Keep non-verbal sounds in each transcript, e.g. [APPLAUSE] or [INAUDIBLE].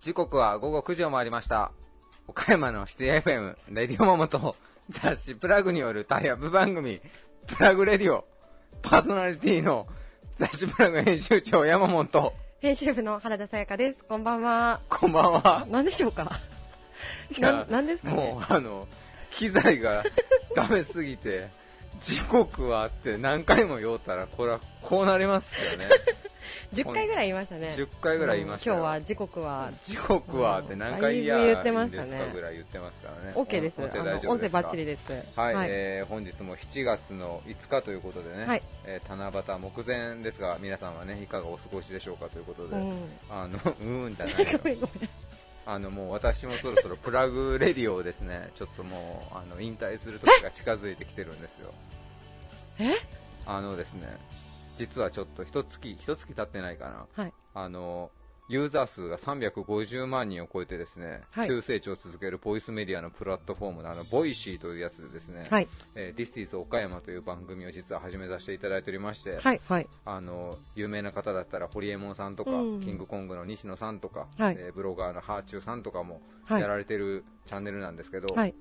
時刻は午後9時を回りました。岡山のシティ FM、レディオモモと雑誌プラグによるタイアップ番組、プラグレディオ、パーソナリティの雑誌プラグ編集長山本と、編集部の原田さやかです。こんばんは。こんばんは。何でしょうか？いやな何ですかね？もうあの、機材がダメすぎて、時刻はあって何回も言おうたら、これはこうなりますよね。[LAUGHS] 10回ぐらい言いましたね。10回ぐらい言いましたようん今日は時刻は時刻はって何回言言ってましたねぐらい言ってますからね。OK です。音声大丈夫ですか？音声バッチリです。はい、えー本日も7月の5日ということでね、はいえー七夕目前ですが、皆さんはね、いかがお過ごしでしょうかということで、うん。あの、うーんじゃないよ [LAUGHS] ごめんごめん。あの、もう私もそろそろプラグレディオをですね、[LAUGHS] ちょっともう、あの、引退する時が近づいてきてるんですよ。え？あのですね、実はちょっと一月、一月経ってないかな。はい。あの、ユーザー数が350万人を超えてですね、はい急成長を続けるボイスメディアのプラットフォームのあの、ボイシーというやつでですね、はい。えー This is 岡山という番組を実は始めさせていただいておりまして、はい。はい。あの、有名な方だったら、ホリエモンさんとか、うんキングコングの西野さんとか、はいえーブロガーのハーチューさんとかもはい。やられてるチャンネルなんですけど、はい。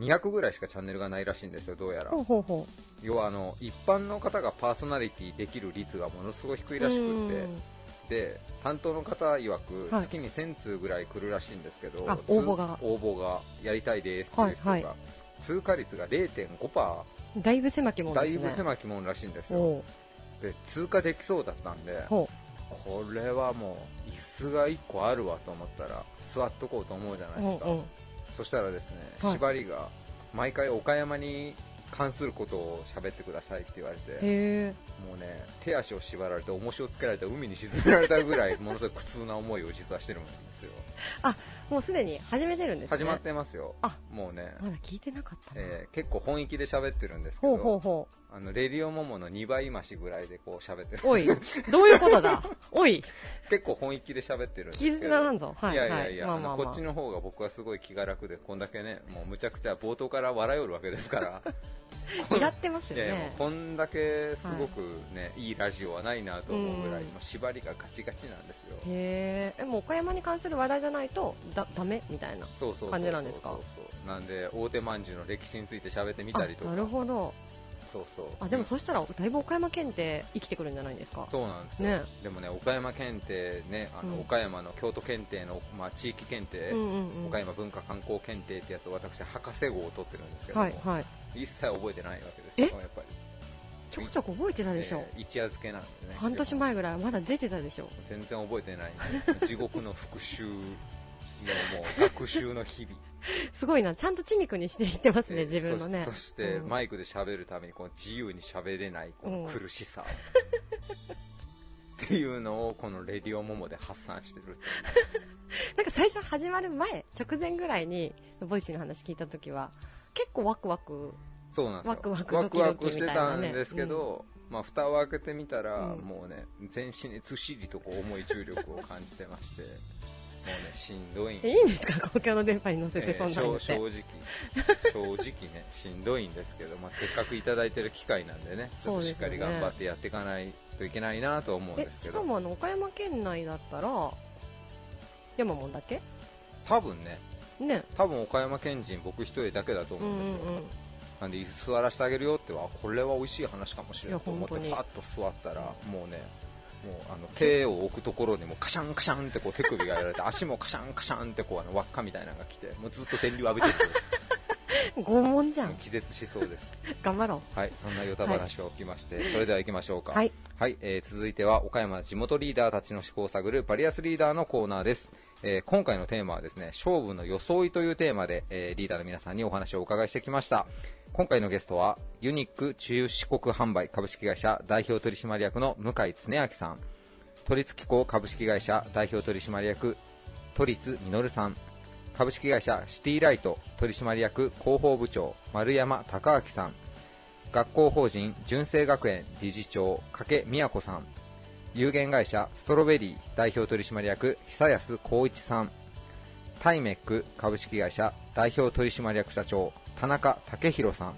200ぐらいしかチャンネルがないらしいんですよ、どうやらほ。うほうほ要はあの、一般の方がパーソナリティできる率がものすごい低う。いらしくって、うんで担当の方曰く、はい。月に1000通ぐらい来るらしいんですけど応募が。応募がやりたいですっていう人が、はいは通過率が0.5%、だいぶ狭きもんだいですね。ぶ狭きもんらしいんですよ。おう。で通過できそうだったんでほこれはもう椅子が1個あるわと思ったら座っとこうと思うじゃなう。いですか。そしたらですね、はい。縛りが毎回岡山に関することを喋ってくださいって言われて。もうね、手足を縛られて、重しをつけられて、海に沈められたぐらい、[LAUGHS] ものすごい苦痛な思いを実はしてるんですよ。もうすでに始めてるんですね。始まってますよ。あもうね、まだ聞いてなかったな。えー結構本気で喋ってるんですけほうほうど、ほあの、レディオモモの2倍増しぐらいでこう喋ってる。う。おい、どういうことだ？[LAUGHS] おい、結構本気で喋ってるんですけど。絆なんぞ。はい。いやいやいや、はい、まあまあまああのこっちの方が僕はすごい気が楽で、こんだけね、もうむちゃくちゃ冒頭から笑いよるわけですから。[LAUGHS] いらってますいやいやもうよね。こんだけすごくね、い、いラジオはないなと思うぐらい、うんもう縛りがガチガチなんですよ。へえ、えもう岡山に関する話題じゃないとだダメみたいな。そうそうそうそう感じなんですか？そうそうなんで大手まんじゅうの歴史について喋ってみたりとかあなるほど。そうそうあでもそしたらだいぶ岡山県って生きてくるんじゃないですか？そうなんですよ、ねでもね岡山検定ねあの、うん岡山の京都検定の、まあ、地域検定、うんうんうん。岡山文化観光検定ってやつを私博士号を取ってるんですけども、はいはい。一切覚えてないわけですよやっぱりちょくちょく覚えてたでしょ？えー一夜漬けなんでね半年前ぐらいはまだ出てたでしょ？全然覚えてない、ね、地獄の復習のもう学習の日々 [LAUGHS] すごいな。ちゃんと血肉にしていってますね、えー自分のね。そ [LAUGHS] そして、うん。マイクで喋るためにこの自由に喋れないこの苦しさ、っていうのをこのレディオモモで発散してる [LAUGHS] なんか最初始まる前、直前ぐらいに、ボイシーの話聞いたときは、結構ワクワク。そうなんですよ。ワクワクワクワクしてたんですけど、まあ蓋を開けてみたら、うん。もうね全身にずっしりとこう重い重力を感じてましてもうねしんどいんえいいんですか？公共の電波に乗せてえーそんなのって。正正直、正直ね、[LAUGHS] しんどいんですけど、まあ、せっかくいただいてる機会なんでね、ちょっとしっかり頑張ってやっていかないといけないなと思うんえですけど、しかもあの岡山県内だったら山もんだけ？多分ね、ね。多分岡山県人、僕一人だけだとう思うんですよ。んなんで、椅子座らせてあげるよっては、これは美味しい話かもしれないと思って、いや本当に。パッと座ったら、もうね、もうあの手を置くところにもカシャンカシャンってこう手首がやられて、[LAUGHS] 足もカシャンカシャンってこうあの輪っかみたいなのが来て、もうずっと電流浴びてる。拷問じゃん気絶しそうです。頑張ろはい、そんなヨタ話をおきまして、それでは行きましょうか。はい。はい、えー続いては岡山地元リーダーたちの思考を探るバリアスリーダーのコーナーです。えー今回のテーマはですね、勝負の装いというテーマで、えーリーダーの皆さんにお話をお伺いしてきました。今回のゲストは、ユニック中四国販売株式会社代表取締役の向井恒明さん、都立機構株式会社代表取締役、都立実さん、株式会社シティライト取締役広報部長丸山隆明さん学校法人純正学園理事長加計美也子さん有限会社ストロベリー代表取締役久安光一さんタイメック株式会社代表取締役社長田中武宏さん、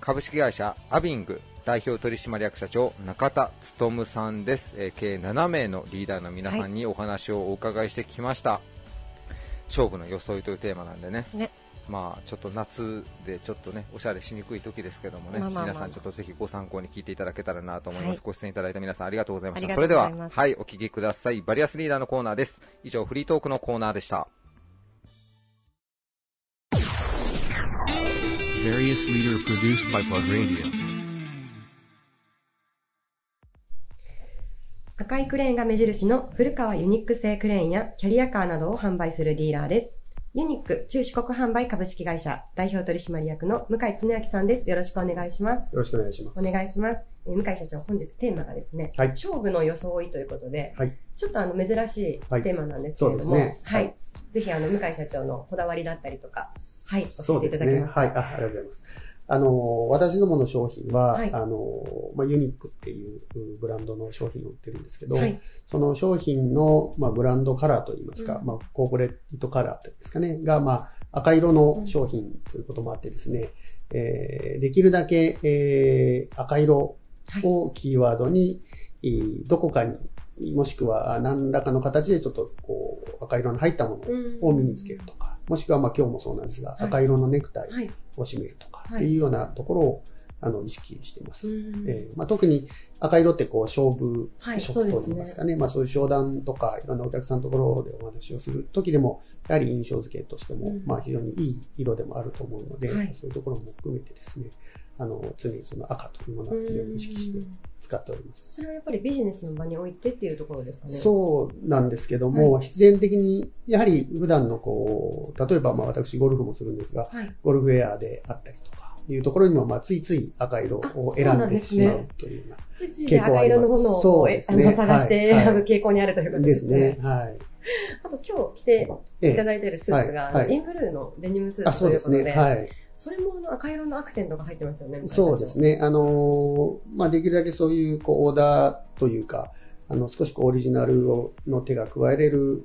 株式会社アビング代表取締役社長中田勉さんです、えー計7名のリーダーの皆さんにお話をお伺いしてきました、勝負の装いというテーマなんでね。ね。まあちょっと夏でちょっとねおしゃれしにくい時ですけどもね、まあまあまあ。皆さんちょっとぜひご参考に聞いていただけたらなと思います、はい。ご出演いただいた皆さんありがとうございましたそれでははいお聞きください。バリアスリーダーのコーナーです。以上フリートークのコーナーでした Various leader produced by Plug Radio. 赤いクレーンが目印の古川ユニック製クレーンやキャリアカーなどを販売するディーラーです。ユニック中四国販売株式会社代表取締役の向井恒明さんです。よろしくお願いします。よろしくお願いします。お願いします。えー向井社長、本日テーマがですね、はい勝負の装いということで、はい。ちょっとあの珍しいはいテーマなんですけれども、はい、はいぜひあの向井社長のこだわりだったりとか、はい、教えてい。ただけますか？はい。あありがとうございます。あの、私どもの商品は、はいあの、まあ、ユニックっていううんブランドの商品を売ってるんですけど、はい、その商品の、まあ、ブランドカラーといいますか、うんまあ、コーポレートカラーというんですかね、が、まあ、赤色の商品ということもあってですね、えーできるだけ、えー赤色をキーワードに、えーどこかに、もしくは何らかの形でちょっとこう赤色の入ったものを身につけるとか、もしくはまあ今日もそうなんですが、はい。赤色のネクタイはい、を締めるとかはい。っていうようなところをあの意識しています。うん。えーまあ、特に赤色ってこう勝負はい色といいますかね、まあ、そういう商談とかいろんなお客さんのところでお話をする時でも、やはり印象付けとしても、うん。まあ、非常にいい色でもあると思うので、はい。そういうところも含めてですね、あの常にその赤というものを非常に意識して使っております。それはやっぱりビジネスの場においてっていうところですかね。そうなんですけども、は必然的に、やはり普段のこう、例えばまあ私ゴルフもするんですが、はい。ゴルフウェアであったりとか、いうところにもまあついつい赤色を選んでしまうというようなついつい赤色のものをそうですね探してはい選ぶ傾向にあるということでですすね。ね。はい。あと今日着てえいただいているスーツが、インブルーのデニムスーあ、ツそうですね。ということで、はい。それもあの赤色のアクセントが入ってますよね。そうですね。あのーまあ、できるだけそういう、こう、オーダーというか、あの、少しこう、オリジナルをの手が加えれる、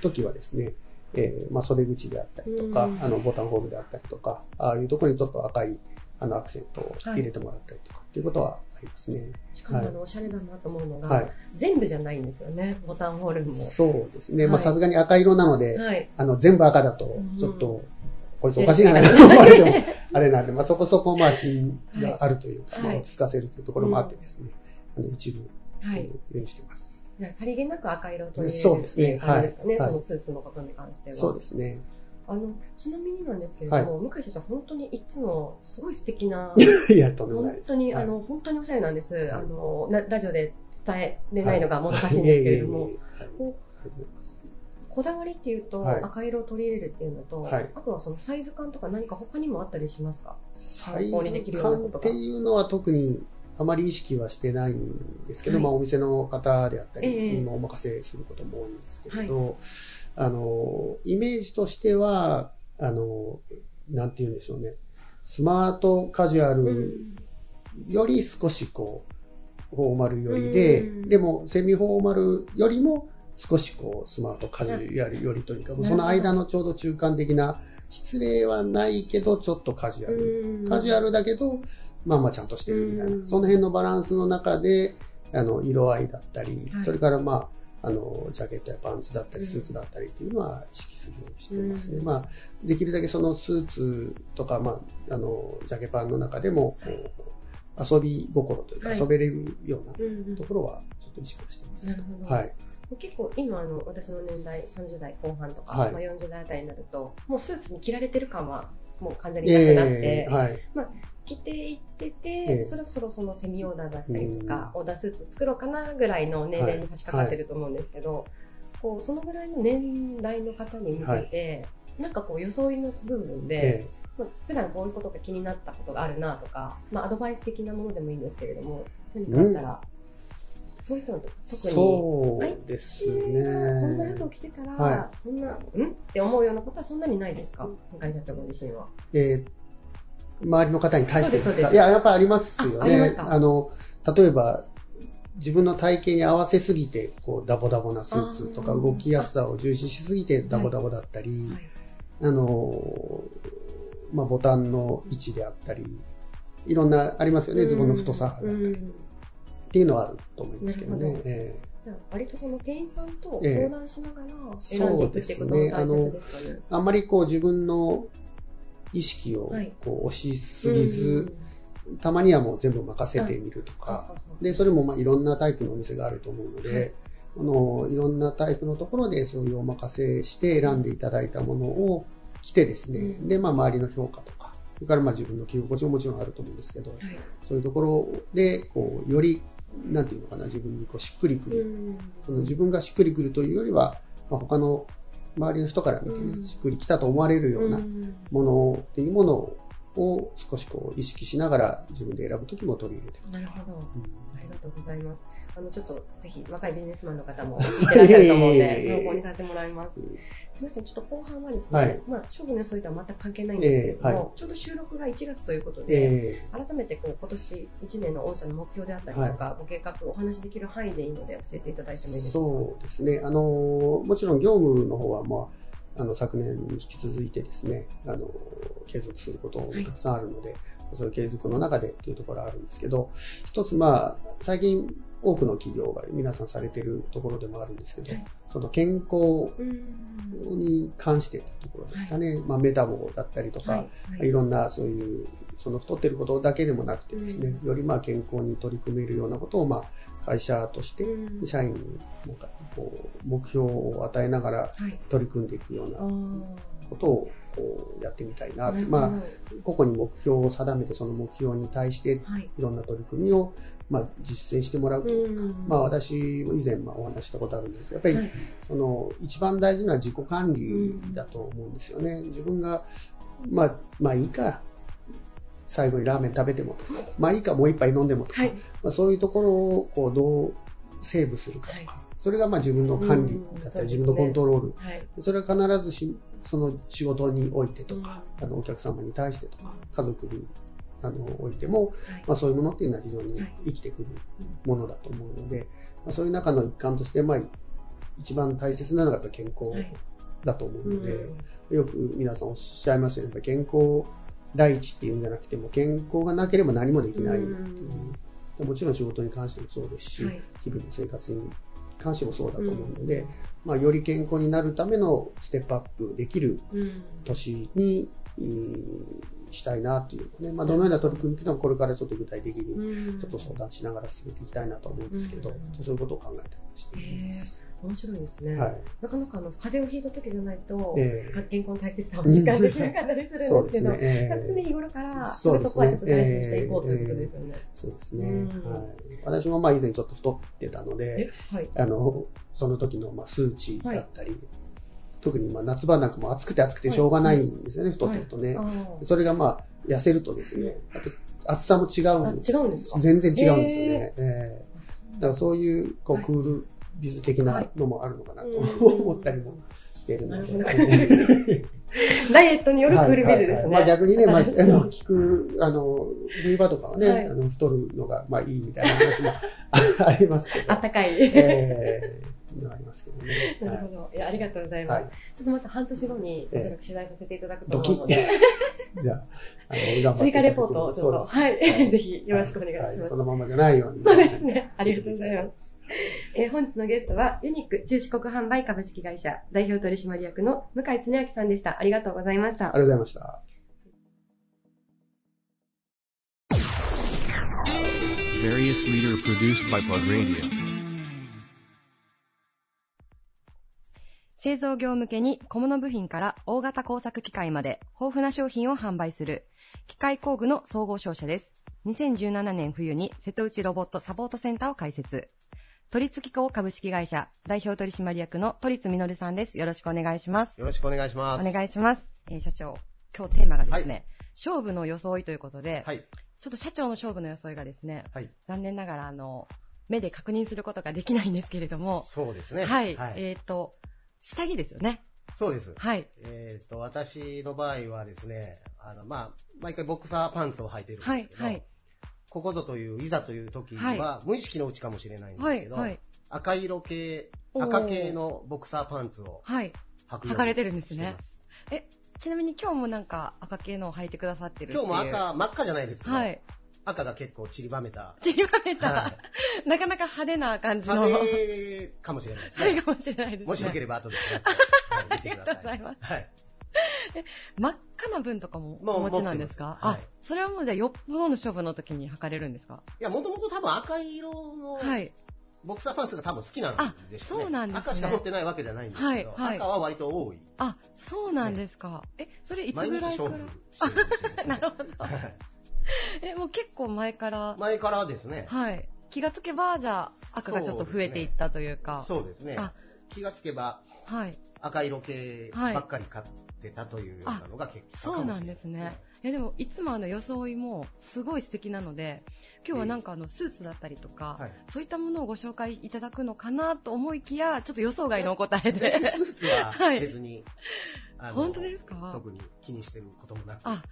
時はですね、えーまあ、袖口であったりとかうん、あの、ボタンホールであったりとか、ああいうところにちょっと赤い、あの、アクセントを入れてもらったりとか、っていうことはありますね。しかもあの、おしゃれだなと思うのが、はい。全部じゃないんですよね。ボタンホールも。そうですね。まあ、はいさすがに赤色なので、はい。あの、全部赤だとうん、ちょっと、こいつおかしいじゃな。いかと思われても、あれなんで、まあ、そこそこ、まあ、品があるというか、はい。まあ、落ち着かせるというところもあってですね、あの、一部、はい。ようにしてます。さりげなく赤色というそうですね。感じですかね。はい。そのスーツのことに関しては。そうですね。あの、ちなみになんですけれども、向井社長、本当にいつもすごい素敵な、[LAUGHS] いや、とんでもない本です。当に、はい。あの、本当におしゃれなんです。い。あの、なラジオで伝えれないのがもどかしいんですけれども、こだわりっていうと、はい。赤色を取り入れるっていうのと、はい。あとはそのサイズ感とか何か他にもあったりしますか？サイズ感っていうのは特にあまり意識はしてないんですけど、はい。まあお店の方であったええ。りにもお任せすることも多いんですけれど、あの、イメージとしては、あの、なんて言うんでしょうね。スマートカジュアルより少しこう、フォーマルよりで、うん。でもセミフォーマルよりも少しこう、スマートカジュアルよりというか、その間のちょうど中間的な、失礼はないけど、ちょっとカジュアル。カジュアルだけど、まあまあちゃんとしてるみたいな、うんその辺のバランスの中で、あの、色合いだったり、はいそれからまあ、あの、ジャケットやパンツだったり、うんスーツだったりっていうのは意識するようにしてますね。うんまあ、できるだけそのスーツとか、まあ、あの、ジャケパンの中でも、遊び心というか、はい遊べれるようなところはちょっと意識はしてます。なるほど。はい。結構今あの私の年代30代後半とか、はい。まあ、40代あたりになるともうスーツに着られてる感はもう完全になくなって、えーはい。着ていってて、ええ。そろそろそのセミオーダーだったりとか、オーダースーツ作ろうかなぐらいの年齢に差し掛かってると思うんですけど、こうそのぐらいの年代の方に向けて、なんかこう装いの部分で、え。まあ、普段こういうことが気になったことがあるなとか、まあ、アドバイス的なものでもいいんですけれども何かあったら、そういうの特に。そうですこんな服ねを。着てたら、はそんな、ん？って思うようなことはそんなにないですか？向井社長ご自身は。えー周りの方に対してですか？いや、やっぱありますよあありまねす。かあの、例えば、自分の体型に合わせすぎて、こう、ダボダボなスーツとか、動きやすさを重視しすぎてダボダボだったり、あの、まあ、ボタンの位置であったり、いろんな、ありますよね、ズボンの太さだったり、うんっていうのはあると思いますけどね。ど。えじゃあ割とその店員さんとええ相談しながら選んでいくっていうことが大切ですかね。ーあんまりこう自分の意識をはい。こう押しすぎず、たまにはもう全部任せてみるとか、あ。で、それもまあいろんなタイプのお店があると思うので、はい。あのいろんなタイプのところでそういうお任せして選んでいただいたものを着てですね、うん。で、まあ周りの評価とか、それからまあ自分の着心地ももちろんあると思うんですけど、はい。そういうところで、こう、より、なんていうのかな、自分にこうしっくりくる、うんその自分がしっくりくるというよりは、まあ、他の周りの人から見てね、うんしっくりきたと思われるようなうんものっていうものを少しこう意識しながら自分で選ぶときも取り入れて。なるほど。うんありがとうございます。あの、ちょっと、ぜひ、若いビジネスマンの方も聞いてらっしゃると思うので、[LAUGHS] え参考にさせてもらいます。すみません、ちょっと後半はですね、はい。まあ、勝負のそういとは全く関係ないんですけれども、ええはい。ちょうど収録が1月ということで、え改めてこう今年1年の御社の目標であったりとか、ご計画、お話しできる範囲でいいので教えていただいてもいいですか？そうですね。あの、もちろん業務の方は、まあ、あの、昨年に引き続いてですね、あの、継続することもたくさんあるので、そういう継続の中でっていうところはあるんですけど、一つまあ、最近多くの企業が皆さんされてるところでもあるんですけど、はいその健康うんに関してというところですかね、まあ、メタボだったりとか、はいはい。い、ろんなそういう、その太ってることだけでもなくてですね、うよりまあ健康に取り組めるようなことを、まあ、会社としてうん。社員にこう目標を与えながらはい。取り組んでいくようなことをこうやってみたいなと。なるほどまあ、個々に目標を定めて、その目標に対してはい。いろんな取り組みを、まあ、実践してもらうというか、うんまあ、私も以前まあお話ししたことあるんですが、やっぱり、はい。その一番大事な自己管理だと思うんですよね。自分が、まあ、まあいいか、最後にラーメン食べてもとか、まあいいか、もう一杯飲んでもとか、はい。まあ、そういうところをこうどうセーブするかとか、それがまあ自分の管理だったり、うん自分のコントロール。はい。それは必ずし、その仕事においてとか、あのお客様に対してとか、家族にあのおいても、はい。まあ、そういうものっていうのは非常にはい。生きてくるものだと思うので、まあ、そういう中の一環として、まあ、一番大切なのがやっぱ健康はいだと思うので、うん。よく皆さんおっしゃいますよね、やっぱ健康第一っていうんじゃなくても、健康がなければ何もできないっていう、もちろん仕事に関してもそうですし、はい。日々の生活に関してもそうだと思うので、まあ、より健康になるためのステップアップできるうん。年に、えーしたいなというね、まあ、どのような取り組みというのはこれからちょっと具体的にうんちょっと相談しながら進めていきたいなと思うんですけど、うん。そういうことを考えています。面白いですね、はい。なかなかあの風邪をひいた時じゃないと、ええ。健康の大切さを実感できなかったりするんですけど、ね。ええ。常日頃からそねそこはちょっと大事にしていこうということですよね。そうですね、うんはい。私もまあ以前ちょっと太ってたので、えはい。あの、その時のまあ数値だったり、特にまあ夏場なんかも暑くて暑くてしょうがないんですよね、太ってるとね。あー。それがまあ痩せるとですね、暑さも違あうん違うんですか？全然違うんですよね。ええあだからそういうこうはい。クールビズ的なのもあるのかなとうん思ったりもしているので。ダイエットによるクールビズですね。はいはいはいまあ逆にね、まあ、あの、聞く、あの、冬場とかはね、はいあの、太るのが、まあいいみたいな話もありますけど。あったかい。ええのがありますけどね。なるほど。いや、ありがとうございます。はいちょっとまた半年後に、ええおそらく取材させていただくと思うので、[LAUGHS] じゃあ、あの、頑張って追加レポートをちょっと、そうですはい、ぜひよろしくお願いします。はそのままじゃないように。そうですね。ありがとうございます。えー本日のゲストは、ユニック中四国販売株式会社代表取締役の向井恒明さんでした。ありがとうございました。ありがとうございました。Various leader produced by Plug Radio. 製造業向けに小物部品から大型工作機械まで豊富な商品を販売する機械工具の総合商社です。2017年冬に瀬戸内ロボットサポートセンターを開設。都立機構株式会社代表取締役の都立実さんです。よろしくお願いします。よろしくお願いします。お願いします。えー社長、今日テーマがですね、勝負の装いということで、はい。ちょっと社長の勝負の装いがですね、はい。残念ながらあの、目で確認することができないんですけれども、そうですね。はい、はい。えっ、と、下着ですよね。そうです。はい。えっ、と、私の場合はですね、あの、まあ、毎回ボクサーパンツを履いてるんではいすけ、ど、はい、ここぞという、いざという時はいは、無意識のうちかもしれないんですはい、けど、はい、赤色系、赤系のボクサーパンツをはい。履くように履かれてるんですねしてます。ちなみに今日もなんか赤系のを履いてくださってる。今日も赤、真っ赤じゃないですけど、はい。赤が結構散りばめた。散りばめた、はなかなか派手な感じの。派手かもしれないですね。はいかもしれないですね。もしよければ後で見てください。ありがとうございますはい。真っ赤な分とかもお持ちなんですか？ますはい、それはもうじゃあよっぽどの勝負の時に履かれるんですか？いや、もともと多分赤色の、はい。ボクサーパンツが多分好きなんでしょうね。あそうなんですね赤しか持ってないわけじゃないんですけど、はいはい赤は割と多い。あ、そうなんですか。え、それいつ毎ぐらいから？なるほど。は [LAUGHS] いえ、もう結構前から、前からですね。はい。気がつけば、じゃあ赤がちょっと増えていったというか。そうですねあ。気がつけばはい。赤色系ばっかり買ってたというようなのが結構そうなんですね。いやでも、いつもあの装いもすごい素敵なので、今日はなんかあのスーツだったりとか、はいそういったものをご紹介いただくのかなと思いきや、ちょっと予想外のお答えで。スーツは [LAUGHS] はい別に、あの本当ですか？特に気にしてることもなく、あ、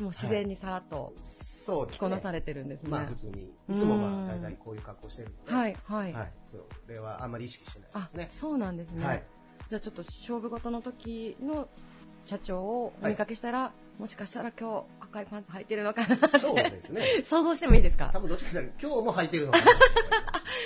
もう自然にさらっとそう。着こなされてるんですね。まあ普通に、いつもまあ大体こういう格好してるんで、はい、はい。はい。それはあんまり意識してないであすね、。そうなんですね。はい。じゃあちょっと勝負事の時の社長をお見かけしたら、もしかしたら今日赤いパンツ履いてるのかなってそうですね。想像してもいいですか？多分どっちかというと今日も履いてるのかな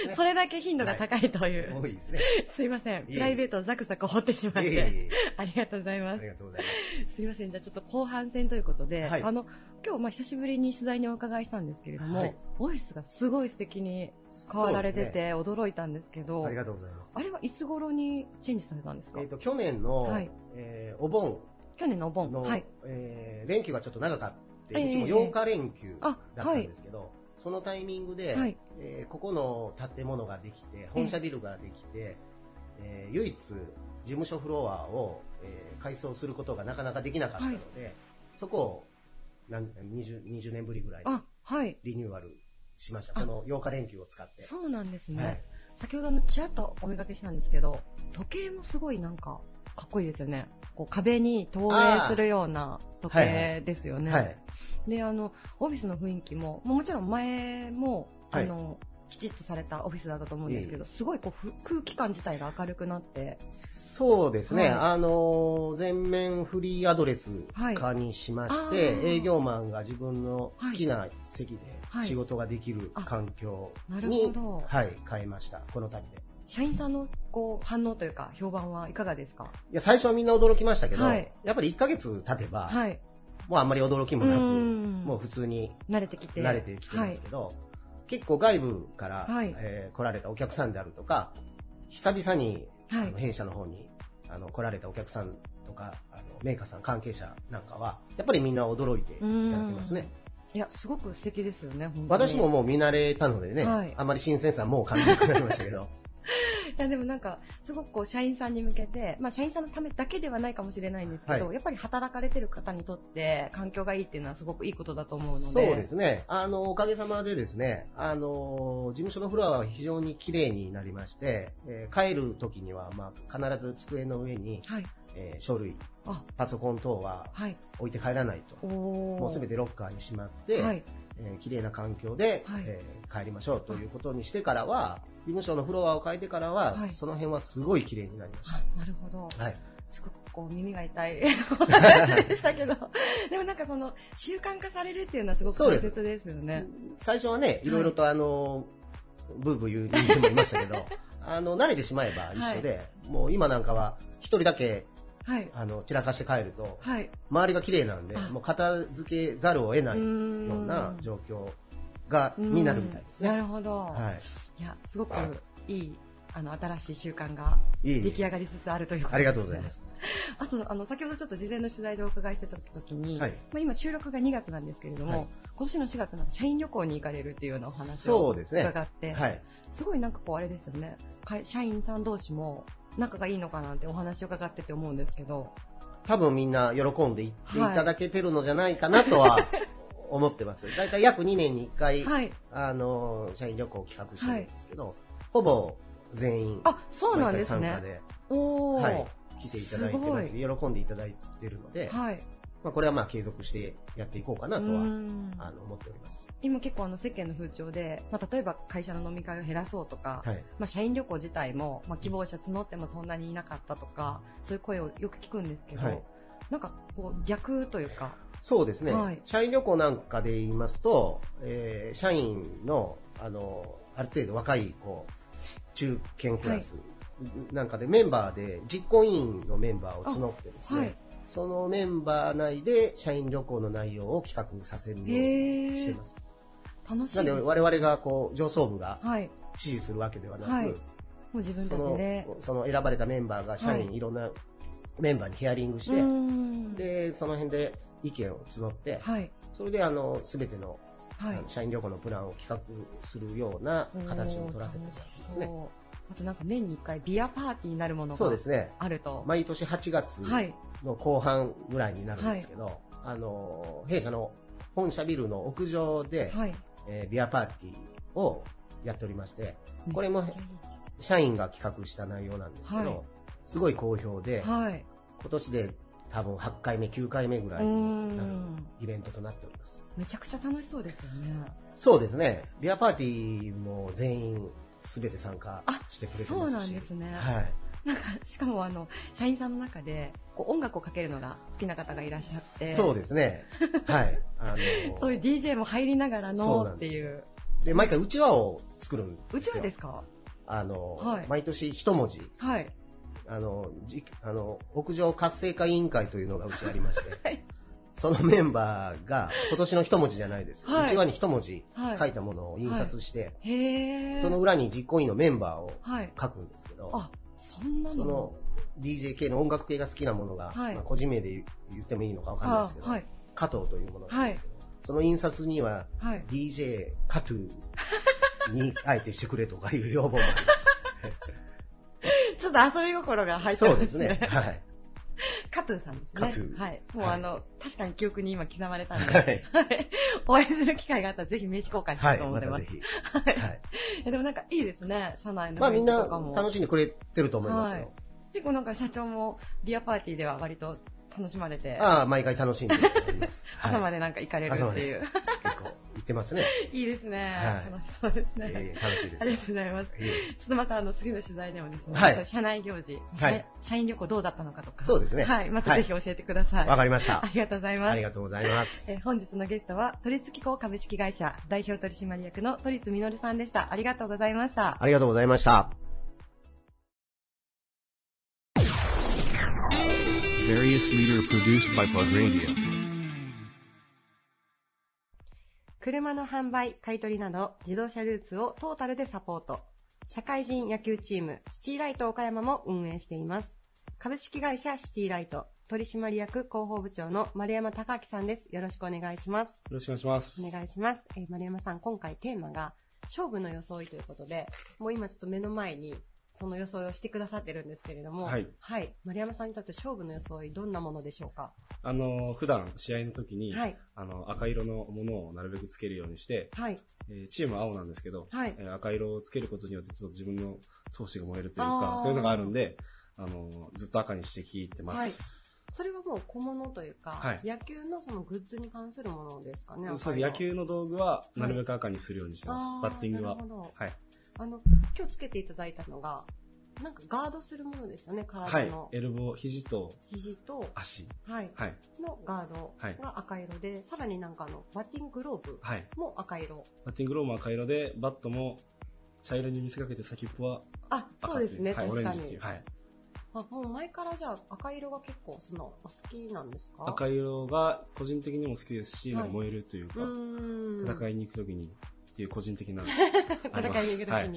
[LAUGHS] それだけ頻度が高いという。多いですね。すいません。プライベートをザクザク掘ってしまって。えありがとうございますあり。がとうございます。すいません。じゃあちょっと後半戦ということで、はいあの、今日まあ久しぶりに取材にお伺いしたんですけれども、はいオフィスがすごい素敵に変わられてて驚いたんですけど、ありがとうございます。あれはいつ頃にチェンジされたんですか、えっ、と、去年の、はいえーお盆去年のお盆。の、はい。えー連休がちょっと長かった、ええうちも8日連休だあったんですけど、そのタイミングで、はいえーここの建物ができて、本社ビルができて、えー唯一事務所フロアを、えー改装することがなかなかできなかったので、そこをなん 20, 20年ぶりぐらいに。リニューアルしました。あこの8日連休を使って。そうなんですね。はい先ほどのちらっとお見かけしたんですけど、時計もすごいなんか、かっこいいですよね。こう壁に投影するような時計ですよね。はい。で、あの、オフィスの雰囲気も、もちろん前も、はい。あの、きちっとされたオフィスだったと思うんですけど、すごいこうふ空気感自体が明るくなって、そうですね、はい。あの全面フリーアドレス化にしまして、営業マンが自分の好きな席ではい。仕事ができる環境に。はい、変えました、この度で。社員さんのこう反応というか、評判はいかがですか？いや最初はみんな驚きましたけど、はい。やっぱり1ヶ月経てば、はい。もうあんまり驚きもなく、うん。もう普通に慣れてきて。慣れてきてますけど、結構外部から、はい。えー来られたお客さんであるとか、久々に、はい。あの弊社の方にあの来られたお客さんとか、あのメーカーさん、関係者なんかは、やっぱりみんな驚いていただけますね。いや、すごく素敵ですよね。私ももう見慣れたのでね、はい。あんまり新鮮さはもう感じなくなりましたけど、いやでもなんか、すごくこう、社員さんに向けて、まあ、社員さんのためだけではないかもしれないんですけど、はいやっぱり働かれてる方にとって、環境がいいっていうのはすごくいいことだと思うので。そうですね、あのおかげさまでですね、あの事務所のフロアは非常に綺麗になりまして、えー帰る時には、まあ、必ず机の上に、はい。えー書類、あ、パソコン等ははい。置いて帰らないと。おー。もうすべてロッカーにしまって、はい。えー綺麗な環境で、はいえー帰りましょうということにしてからは、事務所のフロアを変えてからは、はいその辺はすごい綺麗になりましあ、なるほど。た。はい。すごくこう耳が痛いお話 [LAUGHS] でしたけど、でもなんかその習慣化されるっていうのはすごく大切ですよね。最初はね、いろいろとあの、ブーブー言う人もいましたけど、[LAUGHS] あの、慣れてしまえば一緒で、もう今なんかは一人だけ、はい。あの、散らかして帰ると、はい。周りが綺麗なんであ、もう片付けざるを得ないような状況が、になるみたいですね。なるほど。はい。いや、すごくいい、あの、新しい習慣が出来上がりつつあるということありがとうございます。[LAUGHS] あと、あの、先ほどちょっと事前の取材でお伺いしてた時に、はいまあ、今収録が2月なんですけれども、はい今年の4月なんか社員旅行に行かれるっていうようなお話をそうですね伺って、はい。すごいなんかこうあれですよね、会社員さん同士も仲がいいのかなってお話を伺ってて思うんですけど、多分みんな喜んでいっていただけてるのじゃないかなとは思ってます。だいたい約2年に1回、はい。あの、社員旅行を企画してるんですけど、ほぼ全員、あ、そうなんですね。参加で、おー。はい、来ていただいてます。す喜んでいただいてるので、はい。まあ、これはまあ継続してやっていこうかなとは、ん。あの、思っております。今結構あの世間の風潮で、まあ、例えば会社の飲み会を減らそうとか、はい。まあ、社員旅行自体も、まあ、希望者募ってもそんなにいなかったとか、そういう声をよく聞くんですけど、はい。なんかこう逆というか、そうですね、はい。社員旅行なんかで言いますと、えー社員のあのある程度若いこう中堅クラスなんかでメンバーで実行委員のメンバーを募ってですね、はいそのメンバー内で社員旅行の内容を企画させるようにしてます。楽しいです。なんで我々がこう上層部がはい。指示するわけではなく、はいもう自分たちで。その選ばれたメンバーが社員、はいい、ろんなメンバーにヒアリングして、でその辺で意見を募って、はい。それであの全ての。社員旅行のプランを企画するような形を取らせてもらってますね。あとなんか年に1回ビアパーティーになるものが。あると。毎年8月はい。の後半ぐらいになるんですけど、あの弊社の本社ビルの屋上で、はい。えービアパーティーをやっておりまして、これも社員が企画した内容なんですけど、はいすごい好評で、はい。今年で多分8回目、9回目ぐらいになるうんイベントとなっております。めちゃくちゃ楽しそうですよね。そうですね。ビアパーティーも全員全て参加あしてくれてそうますし。なんですね。はい。なんか、しかもあの、社員さんの中で、こう音楽をかけるのが好きな方がいらっしゃって、そうですね。はい。[LAUGHS] あのそういう DJ も入りながらのっていう。で、毎回うちわを作るんですよ。うちわですか？あの、はい毎年一文字、はい。あの、じあの、屋上活性化委員会というのがうちありまして、はいそのメンバーが今年の一文字じゃないです。はいに一文字はい書いたものを印刷して。その裏に実行委員のメンバーをはい。書くんですけど、あ、そんなの？その DJ 系の音楽系が好きなものが、はいまあ個人名で言言ってもいいのかわかんないですけど。加藤というものなんですけど、その印刷にははい。DJ カトゥーにあえてしてくれとかいう要望もあり [LAUGHS] ちょっと遊び心がます。入ってまそうですすね。ね。はい。[LAUGHS] カトゥーさんですね。カトゥーはい。もうはいあの、確かに記憶に今刻まれたんで、はい。はい。お会いする機会があったらぜひ名刺交換したはいい。と思ってます。またぜひ。はいはい。でもなんかいいですね、社内のまあみんな楽しんでくれてると思いますよ。はい結構なんか社長もビアパーティーでは割と楽しまれて、ああ、毎回楽しんでおります。[LAUGHS] はい朝までなんか行かれるっていう。結構行ってますね。いいですね、はい楽しそうですね。楽しいです。ありがとうございます。ちょっとまたあの次の取材でもですね、社内行事、はい社社員旅行どうだったのかとか、そうですねはい、またぜひ教えてください。わかりましたあ。りがとうございます。ありがとうございますえ。ー本日のゲストは、都立機構株式会社代表取締役の都立実さんでした。ありがとうございました。ありがとうございました。Various leader produced by Plug Radio. 車の販売、買取など自動車ルーツをトータルでサポート。社会人野球チームシティライト岡山も運営しています。株式会社シティライト取締役広報部長の丸山隆明さんです。よろしくお願いします。よろしくお願いします。お願いします。えー丸山さん、今回テーマが勝負の装いということで、もう今ちょっと目の前にその装いをしてくださってるんですけれども、はい。はい。丸山さんにとって勝負の装い、どんなものでしょうか？あの、普段試合の時に、はい。あの、赤色のものをなるべくつけるようにして、はい。えーチームは青なんですけど、はいえー赤色をつけることによってちょっと自分の闘志が燃えるというかそういうのがあるんで、あの、ずっと赤にして聞いてます。それはもう小物というか、はい野球のそのグッズに関するものですかね。そうです。野球の道具はなるべく赤にするようにしてます。あーバッティングはなる。ほど。はい。あの、今日つけていただいたのが、なんかガードするものですよね、はい体の。。エルボー、肘と肘と、足。はい、はい。のガードはいが赤色で、さらになんかあの、バッティンググローブはい。も赤色。バッティングローも赤色で、バットも茶色に見せかけて先っぽはあ、赤そうですね、はい、オ確かに。はい。あ、もう前からじゃあ赤色が結構その、お好きなんですか？赤色が個人的にも好きですし、はい燃えるというか、う。戦いに行くときにっていう個人的な戦いに行くときに。[LAUGHS] はい。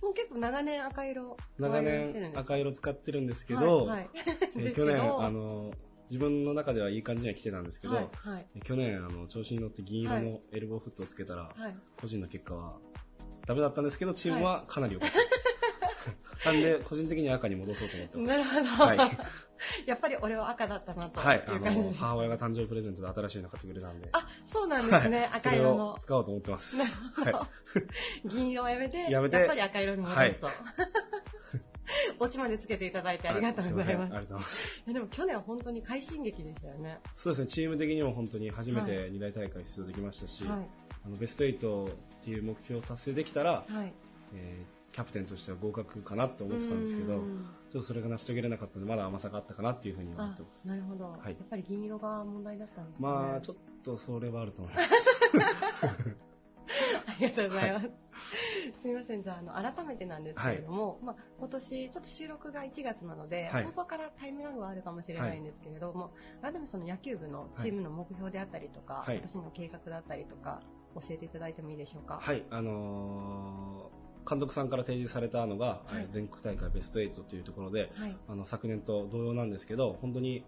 もう結構長年赤色長年赤色使ってるんですけど、はいはい。えーですけど。去年あの自分の中ではいい感じには来てたんですけど、はいはい。えー去年あの調子に乗って銀色のエルボーフットをつけたら、はい。個人の結果はダメだったんですけどチームはかなり良かったです、[LAUGHS] [LAUGHS] なんで個人的に赤に戻そうと思ってます。なるほど、はい。[LAUGHS] やっぱり俺は赤だったなとはい、あの母親が誕生日プレゼントで新しいの買ってくれたんで。あそうなんですね、はい。赤色の。使おうと思ってます。なるほど。は [LAUGHS] 銀色をやめてやめて。っぱり赤色に戻すと、オチまでつけていただいてありがとうございます,、はありがとうございます。いやでも去年は本当に快進撃でしたよね。そうですね。チーム的にも本当に初めはて二大大会出場できましたし、はい。あのベスト8っていう目標を達成できたら、はい。えーキャプテンとしては合格かなって思ってたんですけど、ちょっとそれが成し遂げれなかったので、まだ甘さがあったかなっていうふうに思あってます。なるほど、はいやっぱり銀色が問題だったんですね。まあ、ちょっとそれはあると思います。[LAUGHS] ありがとうございます。すみません、じゃあ、あの、改めてなんですけれども、まあ、今年、ちょっと収録が1月なので、はい放送からタイムラグはあるかもしれないんですけれども、改めてその野球部のチームの目標であったりとか、はい今年の計画だったりとか、教えていただいてもいいでしょうか？はい、あのー監督さんから提示されたのが、はい。えー全国大会ベスト8というところで、はい。あの昨年と同様なんですけど、本当に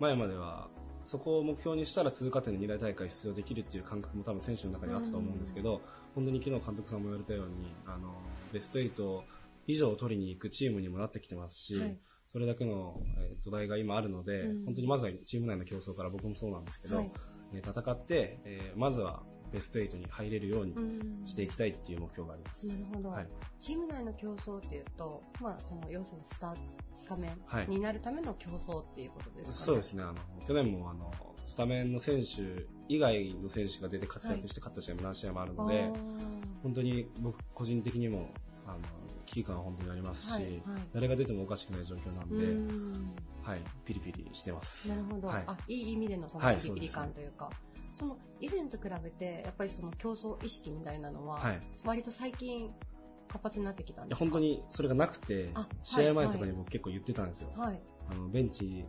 前までは、そこを目標にしたら通過点で二大大会出場できるっていう感覚も多分選手の中にあったと思うんですけど、本当に昨日監督さんも言われたように、あのベスト8以上を取りに行くチームにもなってきてますし、はい。それだけの、えー土台が今あるので、うん。本当にまずはチーム内の競争から僕もそうなんですけど、はい。えー戦って、えーまずはベスト8に入れるようにうんしていきたいっていう目標があります。なるほど、はい。チーム内の競争っていうと、まあ、その要するにスタスタメはい。ンになるための競争っていうことですかね。そうですね、あの去年もあのスタメンの選手以外の選手が出て活躍して勝った試合も何試合もあるので、あー。本当に僕個人的にもあの危機感は本当にありますし、はいはい。誰が出てもおかしくない状況なんうで、ん。はい、ピリピリしてます。なるほど、はい。あいい意味でのそのはいピリピリ感というか、その以前と比べてやっぱりその競争意識みたいなのは、はい。割と最近活発になってきたんですか？本当にそれがなくてあ、試合前とかはいに僕結構言ってたんですよ。はい。あのベンチ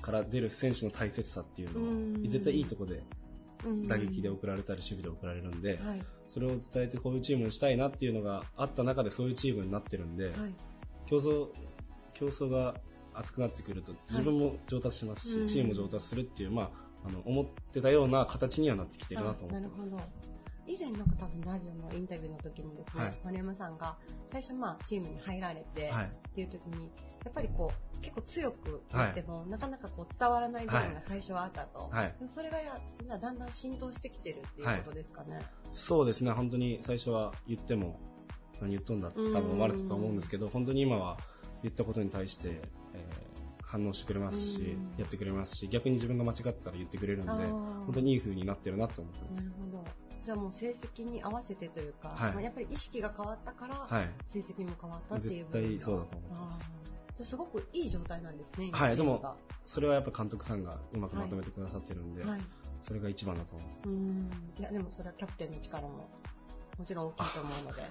から出る選手の大切さっていうのうん。を、絶対いいとこでうん。打撃で送られたり守備で送られるんで、はい。それを伝えてこういうチームにしたいなっていうのがあった中でそういうチームになってるんで、はい。競争競争が熱くなってくると自分も上達しますし、うん。チームも上達するっていう、まあ、あの思ってたような形にはなってきてるなと思ってます。あなるほど。以前なんか多分ラジオのインタビューの時にですね、はい。丸山さんが最初まあチームに入られて、はい。っていう時にやっぱりこう結構強く言っても、なかなかこう伝わらない部分が最初はあったと、はい。でもそれがやじゃあだんだん浸透してきてるっていうことですかね、そうですね、本当に最初は言っても何言っとんだって多分思われてたと思うんですけど、本当に今は言ったことに対して、えー反応してくれますしうん、やってくれますし、逆に自分が間違ってたら言ってくれるので、本当にいい風になってるなと思ってまなるす。ほど。じゃあもう成績に合わせてというか、はい。まあ、やっぱり意識が変わったから、はい。成績も変わったっていう絶部分対そうだと思ってます。じゃあすごくいい状態なんですね、今はいチームが。それはやっぱ監督さんがうまくまとめてくださってるんで、はい。それが一番だと思います。うん。いやでもそれはキャプテンの力ももちろん大きいと思うので。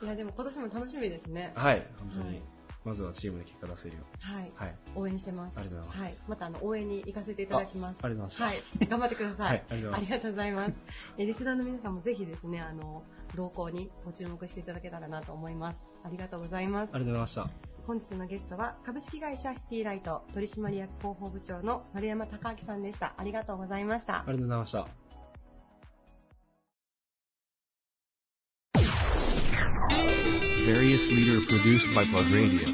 [LAUGHS] いやでも今年も楽しみですね。はい、本当に、はいまずはチームで結果出せるよ。うはい。に。はい。応援してます。ありがとうございます。はい、またあの応援に行かせていただきます。あありがとうございましたはい頑張ってください、はいありがとうございます。ありがとうございます。えリスナーの皆さんもぜひですねあの動向にご注目していただけたらなと思います。ありがとうございます。ありがとうございました。本日のゲストは株式会社シティライト取締役広報部長の丸山隆明さんでした。ありがとうございました。ありがとうございました。Various leader produced by Plug Radio.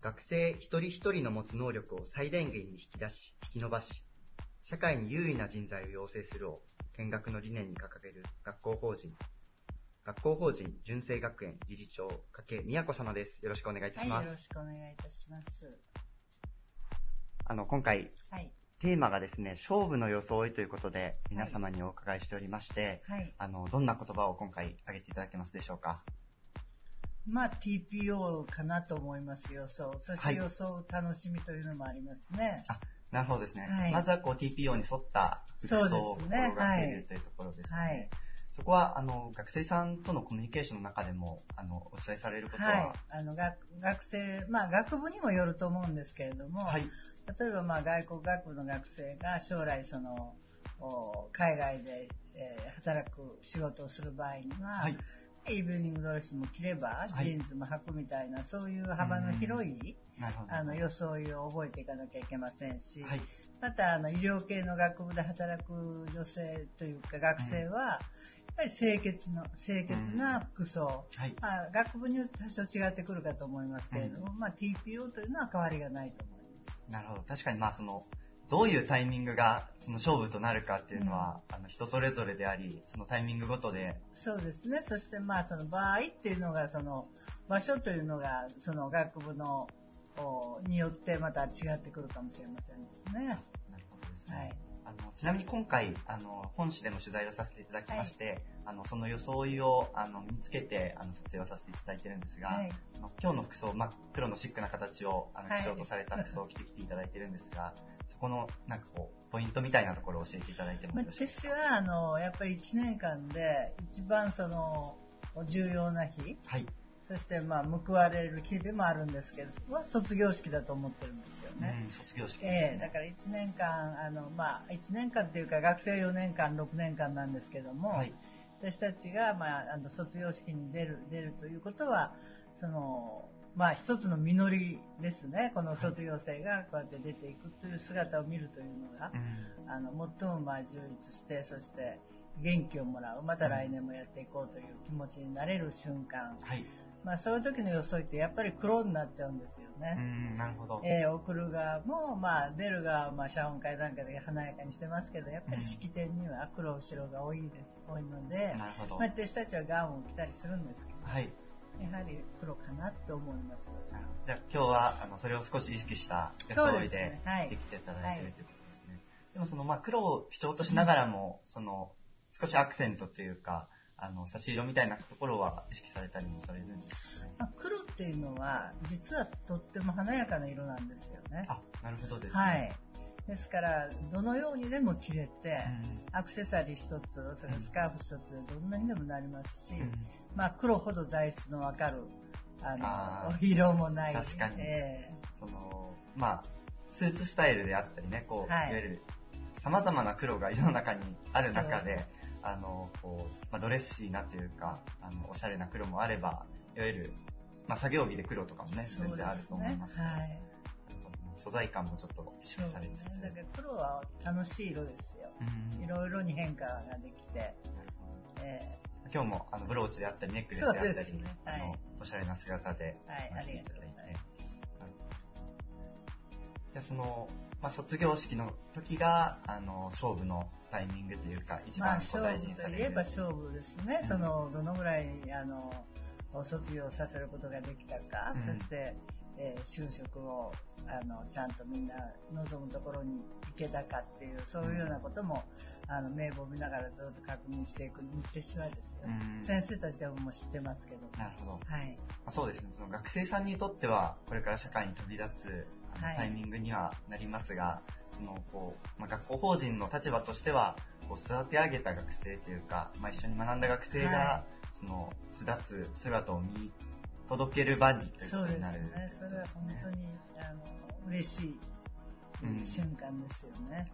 学生一人一人の持つ能力を最大限に引き出し、引き伸ばし、社会に優位な人材を養成するを見学の理念に掲げる学校法人。学校法人純正学園理事長、加計宮子様です。よろしくお願いいたはい、よろします。しくお願いいたします。あの、今回、はい。テーマがですね、勝負の装いということで、皆様にお伺いしておりまして、はい。あの、どんな言葉を今回挙げていただけますでしょうか？まあ、TPO かなと思います、予想。そしはいて予想楽しみというのもありますね。なるほどですね。はいまずはこう TPO に沿った服装を心がけるというところですね。はい。そこは、あの、学生さんとのコミュニケーションの中でも、あの、お伝えされることは、はい。あの、学、学生、まあ、学部にもよると思うんですけれども、はい。例えば、まあ、外国学部の学生が将来、その、お海外で、えー働く仕事をする場合には、はい。イブニングドレスも着れば、はいジーンズも履くみたいな、そういう幅の広い。あの、装いを覚えていかなきゃいけませんし、はい。また、あの、医療系の学部で働く女性というか学生は、やっぱり清潔の、清潔な服装、はい。まあ、学部によって多少違ってくるかと思いますけれども、まあ、TPO というのは変わりがないと思います。なるほど。確かに、まあ、その、どういうタイミングが、その勝負となるかっていうのは、あの、人それぞれであり、そのタイミングごとで、そうですね。そして、まあ、その場合っていうのが、その、場所というのが、その学部の、おによってまた違ってくるかもしれませんですね。なるほどですね。はい。あのちなみに今回あの本誌でも取材をさせていただきまして、あのその装いをあの身につけてあの撮影をさせていただいてるんですが、はい。あの今日の服装、まあ、黒のシックな形をあのはい。基調とされた服装を着てきていただいてるんですが、そこのなんかこうポイントみたいなところを教えていただいてもまあよろしいですか、私は、あの、やっぱり1年間で一番その、重要な日、はい。そしてまあ報われる日でもあるんですけど、は卒業式だと思ってるんですよね。うん、卒業式ええだから1年間、あの、まあ、1年間っていうか、学生4年間、6年間なんですけども、はい。私たちが、まあ、あの、卒業式に出る、出るということは、その、まあ、一つの実りですね。この卒業生がこうやって出ていくという姿を見るというのが、うんあの、最もまあ充実して、そして元気をもらう。また来年もやっていこうという気持ちになれる瞬間。はい。まあ、そういう時の装いってやっぱり黒になっちゃうんですようね。ん、なるほど。えー送る側も、まあ、出る側は、まあ、謝恩会なんかで華やかにしてますけど、やっぱり式典には黒後ろが多いで、多いので、なるほど。まあ、私たちはガウンを着たりするんですけど、はい。やはり黒かなと思います。なるほどじゃあ今日はあのそれを少し意識した装いでですねはいできていただいているということですね。でもそのまあ黒を基調としながらも、その少しアクセントというか、あの差し色みたいなところは意識されたりもされるんですかね？まあ、黒っていうのは、実はとっても華やかな色なんですよね。あ、なるほどですね。はい。ですから、どのようにでも着れて、うアクセサリー一つ、それからスカーフ一つでどんなにでもなりますし、んうんまあ黒ほど材質のわかる、あの、色もない。確かにえその、まあ、スーツスタイルであったりね、こう、はいい、わゆる様々な黒が世の中にある中で、あの、こう、まあ、ドレッシーなというか、あの、おしゃれな黒もあれば、いわゆる、まあ、作業着で黒とかもね、全然あると思いま。す。はい。素材感もちょっと意識そうですされつつ。ね。だから黒は楽しい色ですよ。うんいろいろに変化ができて、え今日もあのブローチであったり、ネックレスであったり、ねはいあのおしゃれな姿で来ていただいて。りがとうございじゃあその、まあ、卒業式の時が、あの、勝負のタイミングというか、一番こうまあ勝大事負とにされる。いえば勝負ですね。うんその、どのぐらい、あの、卒業させることができたか、うんそして、えー就職を、あの、ちゃんとみんな望むところに行けたかっていう、そういうようなことも、あの、名簿を見ながらずっと確認していく日程しはですよ。うん先生たちはもう知ってますけど。なるほど。はい。まあ、そうですね。その学生さんにとっては、これから社会に飛び立つはい。タイミングにはなりますが、その、こう、まあ、学校法人の立場としては、こう、育て上げた学生というか、まあ、一緒に学んだ学生が、はその、巣立つ姿を見届ける場にというそうですことになるね。それは本当に、あの、嬉しい。うん瞬間ですよね。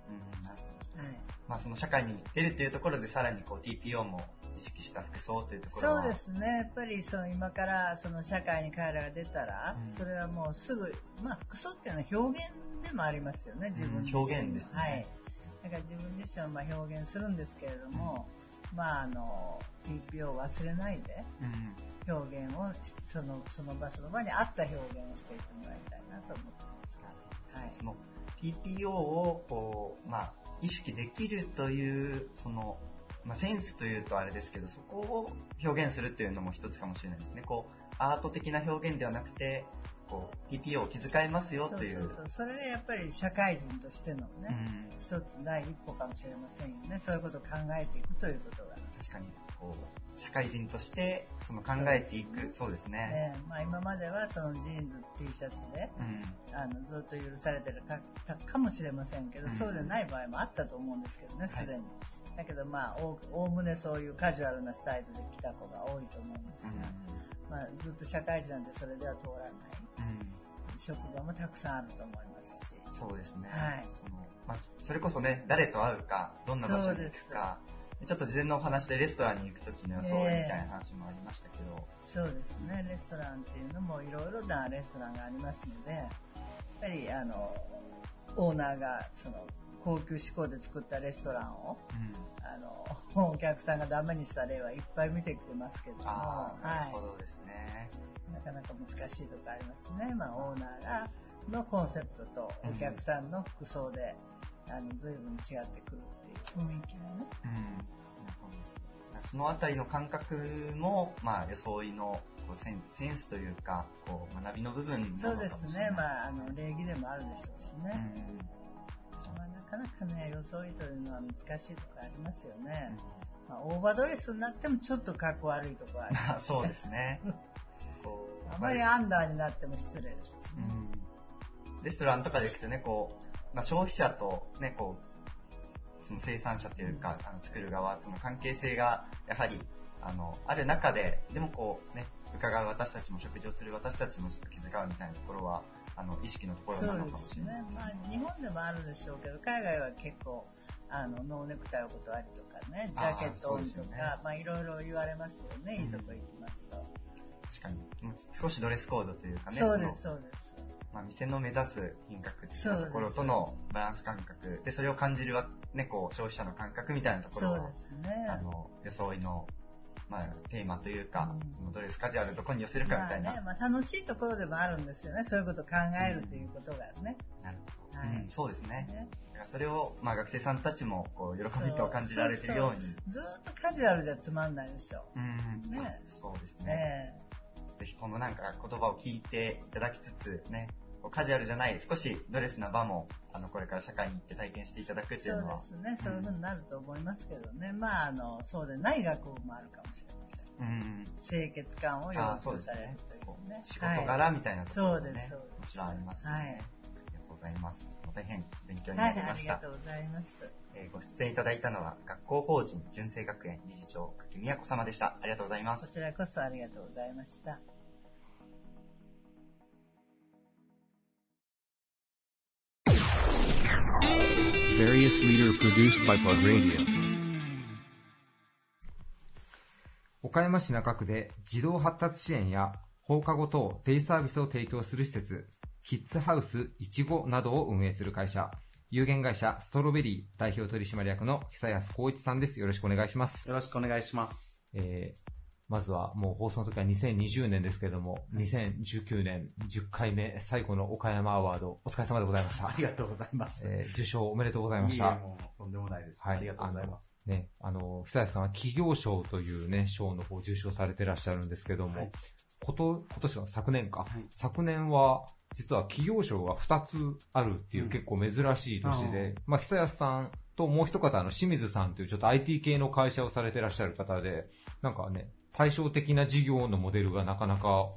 はい。まあ、その社会に出るというところで、さらにこう、TPO も意識した服装というところは。そうですね。やっぱりそう今からその社会に彼らが出たら、うんそれはもうすぐ、まあ服装っていうのは表現でもありますよね、自分自身うん表現ですねはい。だから自分自身はまあ表現するんですけれども、まああの、TPO を忘れないでうん。表現をしその、その場その場に合った表現をしていってもらいたいなと思ってます。はい。その TPO をこう、まあ、意識できるという、その、まあ、センスというとあれですけど、そこを表現するっていうのも一つかもしれないですね。こう、アート的な表現ではなくて、こう、TPO を気遣いますよという。そうそう。それがやっぱり社会人としてのね、うん一つ第一歩かもしれませんよね。そういうことを考えていくということが。確かに、こう、社会人として、その考えていく、そうですね。ええまあ、今まではそのジーンズ T シャツでうん。あのずっと許されてるかたかもしれませんけど、うんそうでない場合もあったと思うんですけどね、はいすでに。だけどまあ、おおおむねそういうカジュアルなスタイルで来た子が多いと思うんですが、まあ、ずっと社会人なんてそれでは通らないうん。職場もたくさんあると思いますし。そうですね。はいそのまあ、それこそね、誰と会うか、どんな場所に行くか、ちょっと事前のお話でレストランに行く時の装いみええたいな話もありましたけど、そうですね、レストランっていうのもいろいろなレストランがありますので、やっぱりあの、オーナーがその高級志向で作ったレストランを、あの、お客さんがダメにした例はいっぱい見てきてますけども、ああ、なるほはどですね。い。なかなか難しいとこありますね。まあ、オーナーが、のコンセプトとお客さんの服装で、あの、随分違ってくるっていう雰囲気がね。うん。そのあたりの感覚も、まあ、装いのこうセンセンスというか、こう、学びの部分なのかそうでもしれないすね。まあ、あの、礼儀でもあるでしょうしね。うん。まあ、なかなかね、装いというのは難しいところありますよね。まあ、オーバードレスになってもちょっと格好悪いところあります、ね、[LAUGHS] そうですね。[LAUGHS] あまりアンダーになっても失礼ですしね。レストランとかで行くとね、こう、まあ、消費者とね、こう、その生産者というか、あの作る側との関係性が、やはり、あの、ある中で、でもこうね、伺う私たちも食事をする私たちもちょっと気遣うみたいなところは、あの、意識のところなのかもしれないですね。まあ、日本でもあるでしょうけど、海外は結構、あの、ノーネクタイお断りとかね、ジャケットオンとか、ね、まあ、いろいろ言われますよね、いいとこ行きますと。確かに。少しドレスコードというかね。そうです、そうです。まあ、店の目指す品格っていうところとのバランス感覚で、それを感じるは、ね、こう、消費者の感覚みたいなところを、そうですね。あの、装いの、まあ、テーマというか、うん、そのドレスカジュアルどこに寄せるかみたいな。まあね、まあ、楽しいところでもあるんですよね。そういうことを考えるということがね。なるほど。はい、うん、そうですね。ねそれを、まあ、学生さんたちも、こう、喜びと感じられてるように。ずっとカジュアルじゃつまんないですよ。うん。ね。そうですね。ぜひ、このなんか言葉を聞いていただきつつ、ね、カジュアルじゃない、少しドレスな場も、あの、これから社会に行って体験していただくっていうのは。そうですね。そういう風になると思いますけどね。うん、まあ、あの、そうでない学部もあるかもしれません。うん、清潔感を要求されるというね。仕事柄みたいなところもね、はい、そうですもちろんありますので、ね、はい、ありがとうございます。大変勉強には、ないりました。はい、ありがとうございます。えー、ご出演いただいたのは、学校法人純正学園理事長、柿宮子様でした。ありがとうございます。こちらこそありがとうございました。Various leader produced by Plug Radio. 岡山市中区で児童発達支援や放課後等デイサービスを提供する施設、キッズハウスいちごなどを運営する会社、有限会社ストロベリー代表取締役の久安光一さんです。よろしくお願いします。よろしくお願いします。えーまずはもう放送の時は2020年ですけれども、2019年10回目最後の岡山アワード、お疲れ様でございました。ありがとうございます。えー受賞おめでとうございました。いいえもうとんでもないです。はいありがとうございます。ね、あの、久安さんは企業賞というね、賞の方を受賞されてらっしゃるんですけども、はいこと今年は昨年か、はい昨年は実は企業賞が2つあるっていううん結構珍しい年で、あまあ、久安さんともう一方、あの、清水さんというちょっと IT 系の会社をされてらっしゃる方で、なんかね、対照的な事業のモデルがなかなか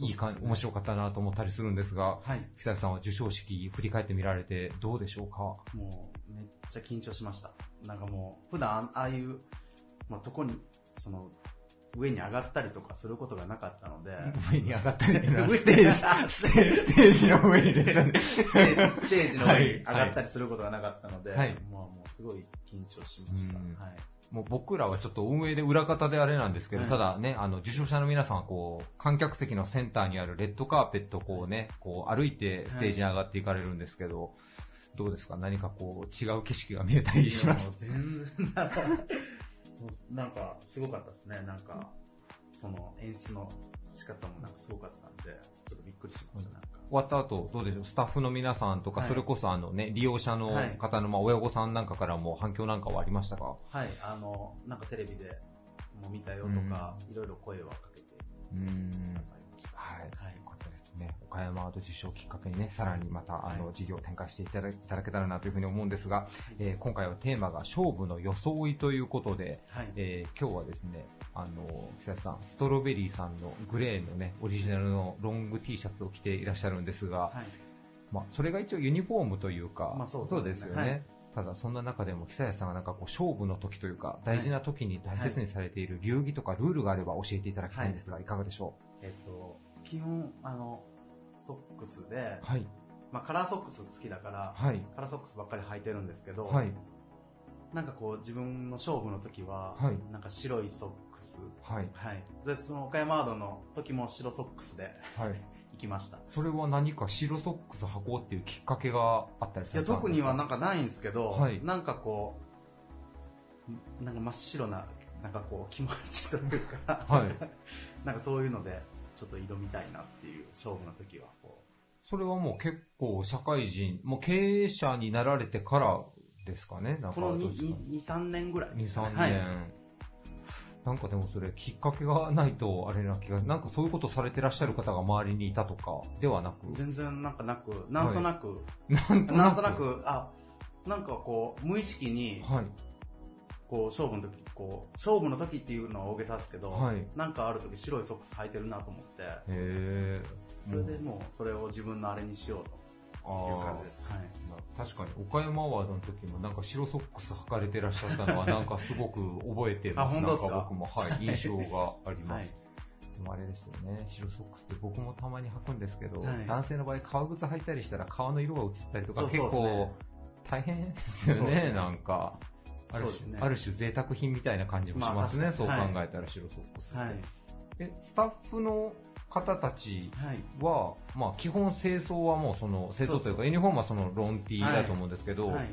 いいか、ね面白かったなと思ったりするんですが、はい。久安さんは授賞式振り返ってみられてどうでしょうか？もう、めっちゃ緊張しました。なんかもう、普段ああいう、まあ、とこに、その、上に上がったりとかすることがなかったので、上に上がったりっていうのは上ステージ、あステージステージの上にですね。ステージステージの上に上がったり。りすることがなかったので、はいもうもうすごい緊張しました。うんはい。もう僕らはちょっと運営で裏方であれなんですけど、はいただね、あの、受賞者の皆さんはこう、観客席のセンターにあるレッドカーペットをこうね、こう歩いてステージに上がっていかれるんですけど、どうですか？何かこう、違う景色が見えたりします？全然、なんか、すごかったですね。なんか、その演出の仕方もなんかすごかったんで、ちょっとびっくりしました、なんか。終わった後、どうでしょう？スタッフの皆さんとか、はい。それこそあのね、利用者のはい。方の、まあ、親御さんなんかからも反響なんかはありましたか？はい、あの、なんかテレビでも見たよとか、いろいろ声をかけてうーん。くださいました。はい。はいね。岡山アート受賞をきっかけにね、さらにまた、あの、はい事業を展開していただけたらなというふうに思うんですが、えー今回はテーマが勝負の装いということで、はい。えー今日はですね、あの、久石さん、ストロベリーさんのグレーのね、オリジナルのロング T シャツを着ていらっしゃるんですが、はい。まあ、それが一応ユニフォームというか、まあそうそうですすよね。ただ、そんな中でも、久石さんがなんかこう、勝負の時というか、大事な時に大切にされている流儀とかルールがあれば教えていただきたいんですが、いかがでしょえっと、基本、あの、ソックスでう、はい。まあカラーソックス好きだから、はい。カラーソックスばっかり履いてるんですけど、はい。なんかこう自分の勝負の時は、はいなんか白いソックス、はい。はい。で、その岡山アードの時も白ソックスではい。[LAUGHS] 行きました。それは何か白ソックス履こうっていうきっかけがあったりいや、されたんですか？特にはなんかないんですけど、はいなんかこう、なんか真っ白な、なんかこう気持ちというか、はい [LAUGHS] なんかそういうので、ちょっと挑みたいなっていう勝負の時は、こそれはもう結構社会人、もう経営者になられてからですかね、なんう、このかどうですか？2、3年ぐらい2、ね。3年、はい。なんかでもそれきっかけがないとあれな気が、なんかそういうことされてらっしゃる方が周りにいたとかではなく、全然なんかなく、なんとなく、なんとななんく、となく、あ、なんかこう、無意識に、はい。こう、勝負の時、こう、勝負の時っていうのは大げさですけど、はい。なんかある時白いソックス履いてるなと思って、へそれでもうそれを自分のあれにしようという感じです。はい。確かに岡山アワードの時もなんか白ソックス履かれてらっしゃったのはなんかすごく覚えてるんです。あ本当ですか？なんか僕も、はい、[LAUGHS] 印象があります。はい。でもあれですよね、白ソックスって僕もたまに履くんですけど、はい。男性の場合革靴履いたりしたら革の色が移ったりとかそう結構大変ですよね、ね。なんか。ある種、ねある種贅沢品みたいな感じもしますね、まあそう考えたら白ソックス。はい。えスタッフの方たちは、まあ、基本清掃はもうその清掃というかユニフォームはそのロンティーだと思うんですけど、はい。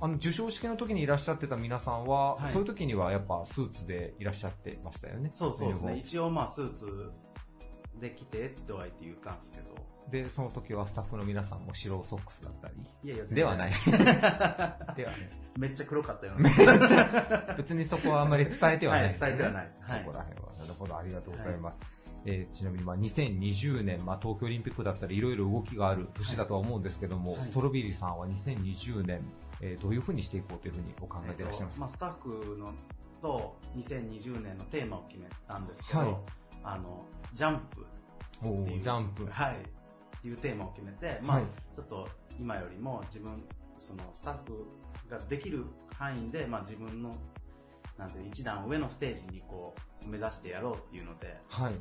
あの授賞式の時にいらっしゃってた皆さんは、はい。そういう時にはやっぱスーツでいらっしゃってましたよね。そうそうですね。一応まあスーツで来てっては言って言ったんですけど。で、その時はスタッフの皆さんも白ソックスだったり。いやいやではない。[LAUGHS] ではね。めっちゃ黒かったよめっちゃ別にそこはあんまり伝えてはないですね。はい伝えてはないですはいそこら辺は。なるほど、ありがとうございます。えーちなみに、まあ、2020年、まあ、東京オリンピックだったり、いろいろ動きがある年だとは思うんですけども、はいストロビリーさんは2020年、えーどういうふうにしていこうというふうにお考えていらっしゃいますか、まあ、スタッフのと2020年のテーマを決めたんですけど、はいあの、ジャンプおっていう。ージャンプ。はい。っていうテーマを決めて、まあ、はいちょっと今よりも自分、そのスタッフができる範囲で、まあ自分の、なんて一段上のステージにこう、目指してやろうっていうので、はい。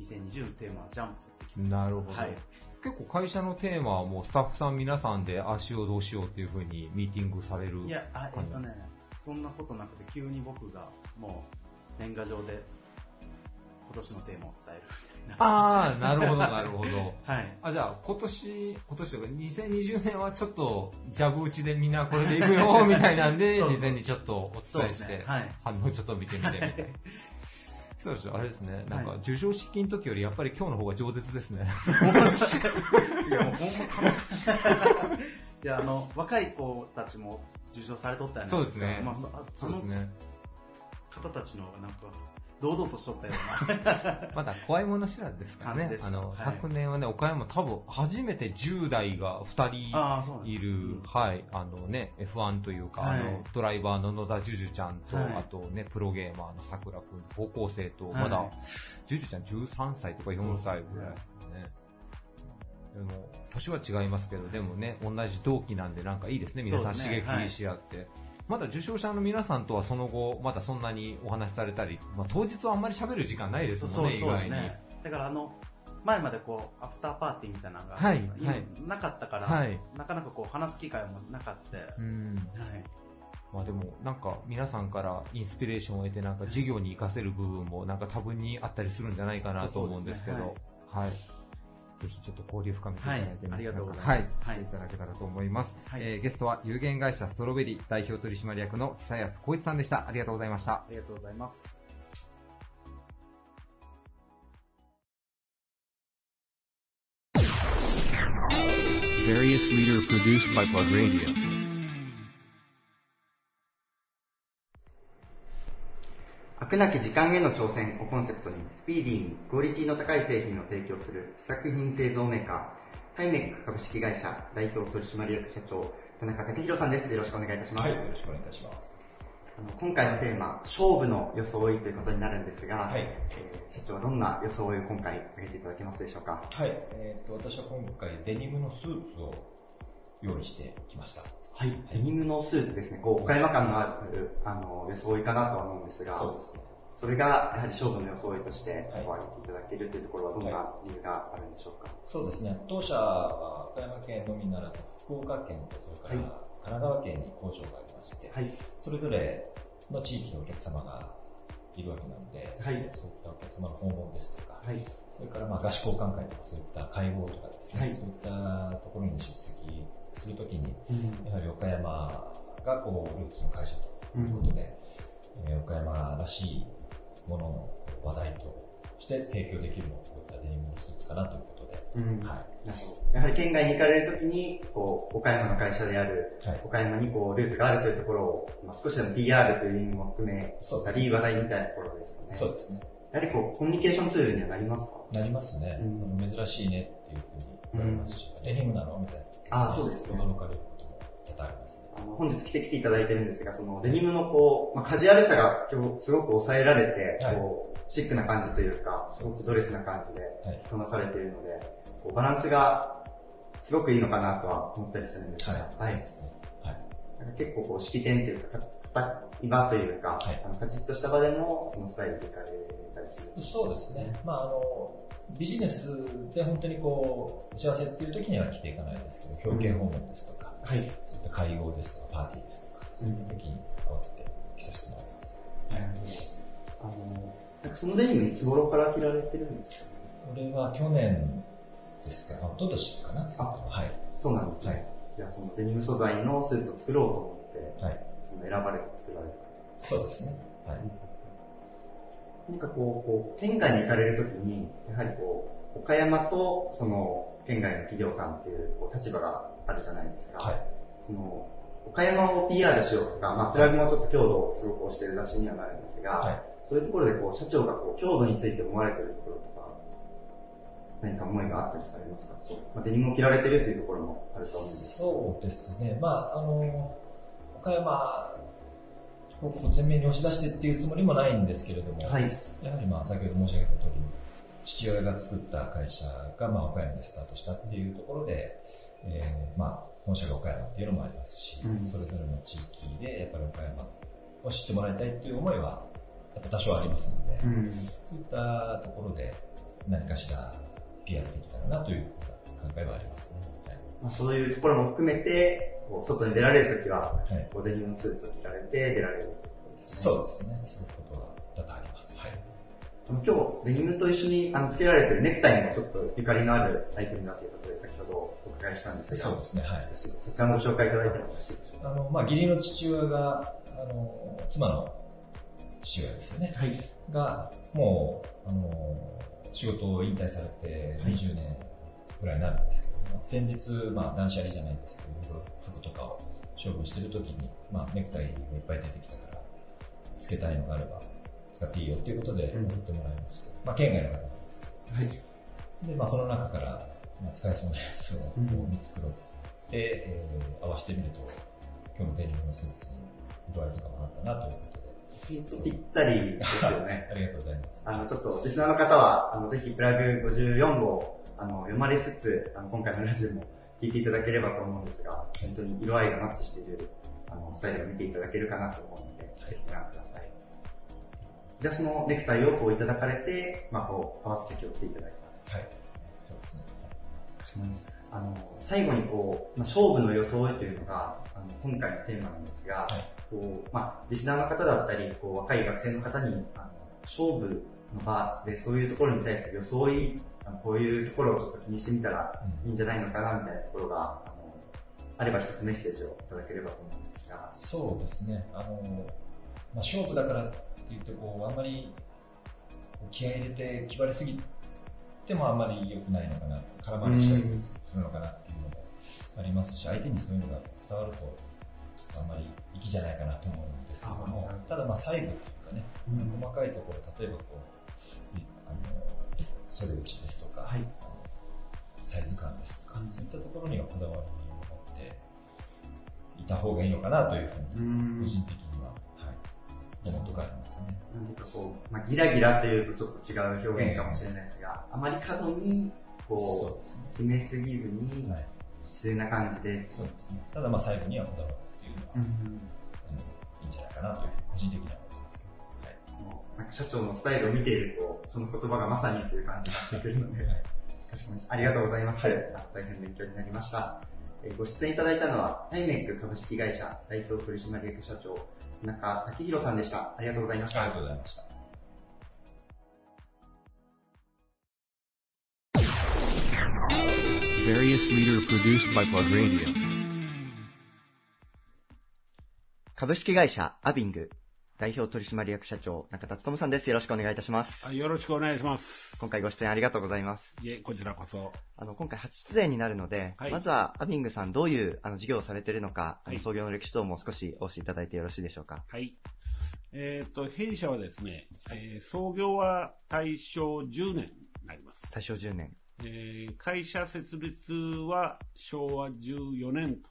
2020のテーマはジャンプって決めましたなるほど、はい。結構会社のテーマはもうスタッフさん皆さんでああしようどうしようっていうふうにミーティングされるいや、あ、えっとね、そんなことなくて、急に僕がもう年賀状で今年のテーマを伝えるみたいな。ああ、なるほど、なるほど。[LAUGHS] はい。あ、じゃあ、今年、今年とか、2020年はちょっと、ジャブ打ちでみんなこれでいくよ、みたいなんで、[LAUGHS] そうそう事前にちょっとお伝えしてね、はい反応ちょっと見てみてみたいな。[LAUGHS] そうですよ、あれですね。なんか、授賞式の時よりやっぱり今日の方が饒舌ですね。いや、もうほんまかいや、あの、若い子たちも受賞されとったやそうですね。まあ、そのそうですね。方たちのなんか、堂々としとったような。[LAUGHS] まだ怖いもの知らずですからね。あの、はい。昨年はね、岡山多分初めて10代が2人あーそうなんはい、あのね、F1 というか、はい。あの、ドライバーの野田ジュジュちゃんと、はい。あとね、プロゲーマーのさくん、高校生と、はい。まだ、ジュジュちゃん13歳とか4歳ぐらいですね。でも、年は違いますけど、でもね、同じ同期なんでなんかいいですね、皆さんそう刺激し合って。まだ受賞者の皆さんとはその後、まだそんなにお話しされたり、まあ、当日はあんまり喋る時間ないですもんね、そうそうです意外に。ね。だからあの、前までこう、アフターパーティーみたいなのが、はい今はいなかったから、はいなかなかこう、話す機会もなかった。うんはい。まあでも、なんか皆さんからインスピレーションを得て、なんか事業に活かせる部分もなんか多分にあったりするんじゃないかなと思うんですけど、はい。ぜひちょっと交流深めていただいて、ねはいありがとうございはい、ますしていただけたらと思います。はいえーゲストは有限会社ストロベリー代表取締役の久安光一さんでした。ありがとうございましたあ。りがとうございます。Various leader produced by Plug Radio. くなき時間への挑戦をコンセプトにスピーディーにクオリティの高い製品を提供する試作品製造メーカーハイメック株式会社代表取締役社長田中武弘さんです。よろしくお願いいたします、はい、よろしくお願いいたします。あの今回のテーマ勝負の装いということになるんですが、はい。えー社長はどんな装いを今回挙げていただけますでしょうか？はい、えっ、と、私は今回デニムのスーツを用意してきました。はい、デニムのスーツですね。こう岡山感のあるあの装いかなとは思うんですがそうですね。それがやはり勝負の装いとして挙げていただけるというところはどんな理由があるんでしょうか、そうですね。当社は岡山県のみならず、福岡県とそれから神奈川県に工場がありまして、はい。それぞれの地域のお客様がいるわけなので、はい。そういったお客様の訪問ですとか、はい。それからまあ合宿交換会とかそういった会合とかですね、はい。そういったところに出席するときに、うん。やはり岡山がこうルーツの会社ということで、えー岡山らしいものの話題として提供できるのはこういったデニムのスーツかなということで、うん。はい。なるほどやはり県外に行かれるときに、こう、岡山の会社である、岡山にこう、ルーツがあるというところを、まあ、少しでも PR という意味も含めたり、話題みたいなところですよね。そうですね。やはりこう、コミュニケーションツールにはなりますか？なりますね。あの珍しいねっていうふうにますし、デニムなの？みたいな。ああそうですね驚かれることも多々ありますね。あの本日着てきていただいてるんですが、そのデニムのこう、まあ、カジュアルさが今日すごく抑えられて、はいこう、シックな感じというか、すごくドレスな感じで着こなされているので、こうバランスがすごくいいのかなとは思ったりするんですが、はい。なんか結構こう式典というか、硬い場というか、あのカチッとした場でもそのスタイルでいかれたりする。そうですね。まああの、ビジネスで本当にこう、打ち合わせっていう時には着ていかないですけど、表敬訪問ですとか、はい。そういった会合ですとか、パーティーですとか、そういった時に合わせて着させてもらいます。あの、なんかそのデニムいつ頃から着られてるんですか？これは去年ですか、あ、一昨年かな、作ったのはい。そうなんですね。はいじゃあそのデニム素材のスーツを作ろうと思って、はいその選ばれて作られた。そうですね。はい。なんかこう、こう県外に行かれるときに、やはりこう、岡山とその県外の企業さんっていうこう立場があるじゃないですか。その岡山を PR しようとか、まあ、プラグもちょっと強度をすごく押してる出しにはなるんですが、そういうところでこう社長がこう強度について思われてるところとか、何か思いがあったりされますか、まあ、デニムを着られてるというところもあると思うんですそうですね。まあ、あの、岡山をこう前面に押し出してっていうつもりもないんですけれども、はい。やはりまあ先ほど申し上げた通り、父親が作った会社がまあ岡山でスタートしたっていうところで、えーまあ本社が岡山っていうのもありますし、うん。それぞれの地域でやっぱり岡山を知ってもらいたいっていう思いはやっぱ多少ありますので、うん。そういったところで何かしら PR できたらなという考えはありますね。そういうところも含めて、外に出られるときは、こうデニムのスーツを着られて出られるということですね。そうですね。そういうことは多々あります。はい。今日、デニムと一緒にあのつけられてるネクタイにもちょっとゆかりのあるアイテムだということで、先ほどお伺いしたんですが、そうですね、はい。そちらもご紹介いただいてもよろしいでしょうか。あの、まあ、義理の父親が、あの、妻の父親ですよね。はい。が、もう、あの、仕事を引退されて20年ぐらいになるんですけども、先日、まあ、断捨離じゃないんですけど、いろいろ服とかを処分してるときに、まあ、ネクタイがいっぱい出てきたから、つけたいのがあれば、使っていいよっていうことで、送ってもらいまして、まあ、県外の方なんですけど、はい。で、まあ、その中から、まあ、使えそうなやつを見繕って、えー合わせてみると、今日のデニムのスーツに色合いとかもあったなということで。ぴったりですよね。[LAUGHS] ありがとうございます。あの、ちょっと、リスナーの方は、あの、ぜひ、プラグ54号、あの、読まれつつ、あの、今回のラジオも聞いていただければと思うんですが、本当に色合いがマッチしている、あの、スタイルを見ていただけるかなと思うので、ぜひご覧ください。じゃあ、そのネクタイをこういただかれて、まあ、こう、合わせて今日来ていただいた。はい。そうですね。あの、最後にこう、まあ、勝負の装いというのが、あの、今回のテーマなんですが、こう、まあ、リスナーの方だったり、こう、若い学生の方に、あの、勝負の場でそういうところに対する装い、こういうところをちょっと気にしてみたらいいんじゃないのかな、みたいなところが、あの、あれば一つメッセージをいただければと思うんですが。そうですね。あの、まあ、勝負だからって言って、こう、あんまり気合い入れて気張りすぎてもあんまり良くないのかな、空回りしたりするのかなっていうのもありますし、相手にそういうのが伝わると、ちょっとあんまり粋じゃないかなと思うんですけども、ただまあ細部というかね、細かいところ、例えばこう、いあの、袖打ちですとか、サイズ感ですとか、そういったところにはこだわりを持っていた方がいいのかなというふうに、個人的には、はい、思うところありますね。何かこう、まあ、ギラギラというとちょっと違う表現かもしれないですが、あまり過度に、こう、決めすぎずに、自然な感じで。そうですね。ただまあ最後にはこだわるっていうのは、あのいいんじゃないかなというふうに個人的には思ってます。なんか社長のスタイルを見ていると、その言葉がまさにという感じがしてくるので、かしこまりましたありがとうございます。あ大変勉強になりました。えーご出演いただいたのは、タイメック株式会社代表取締役社長、田中明宏さんでした。ありがとうございました。ありがとうございました。株式会社アビング代表取締役社長中田勉さんです。よろしくお願いいたします。よろしくお願いします。今回ご出演ありがとうございます。いえ、こちらこそ。あの、今回初出演になるので、はいまずはアビングさんどういうあの事業をされているのか、あはいの創業の歴史等も少しお教えいただいてよろしいでしょうか。はい。えっ、と、弊社はですね、えー創業は大正10年になります。大正10年。えー会社設立は昭和14年と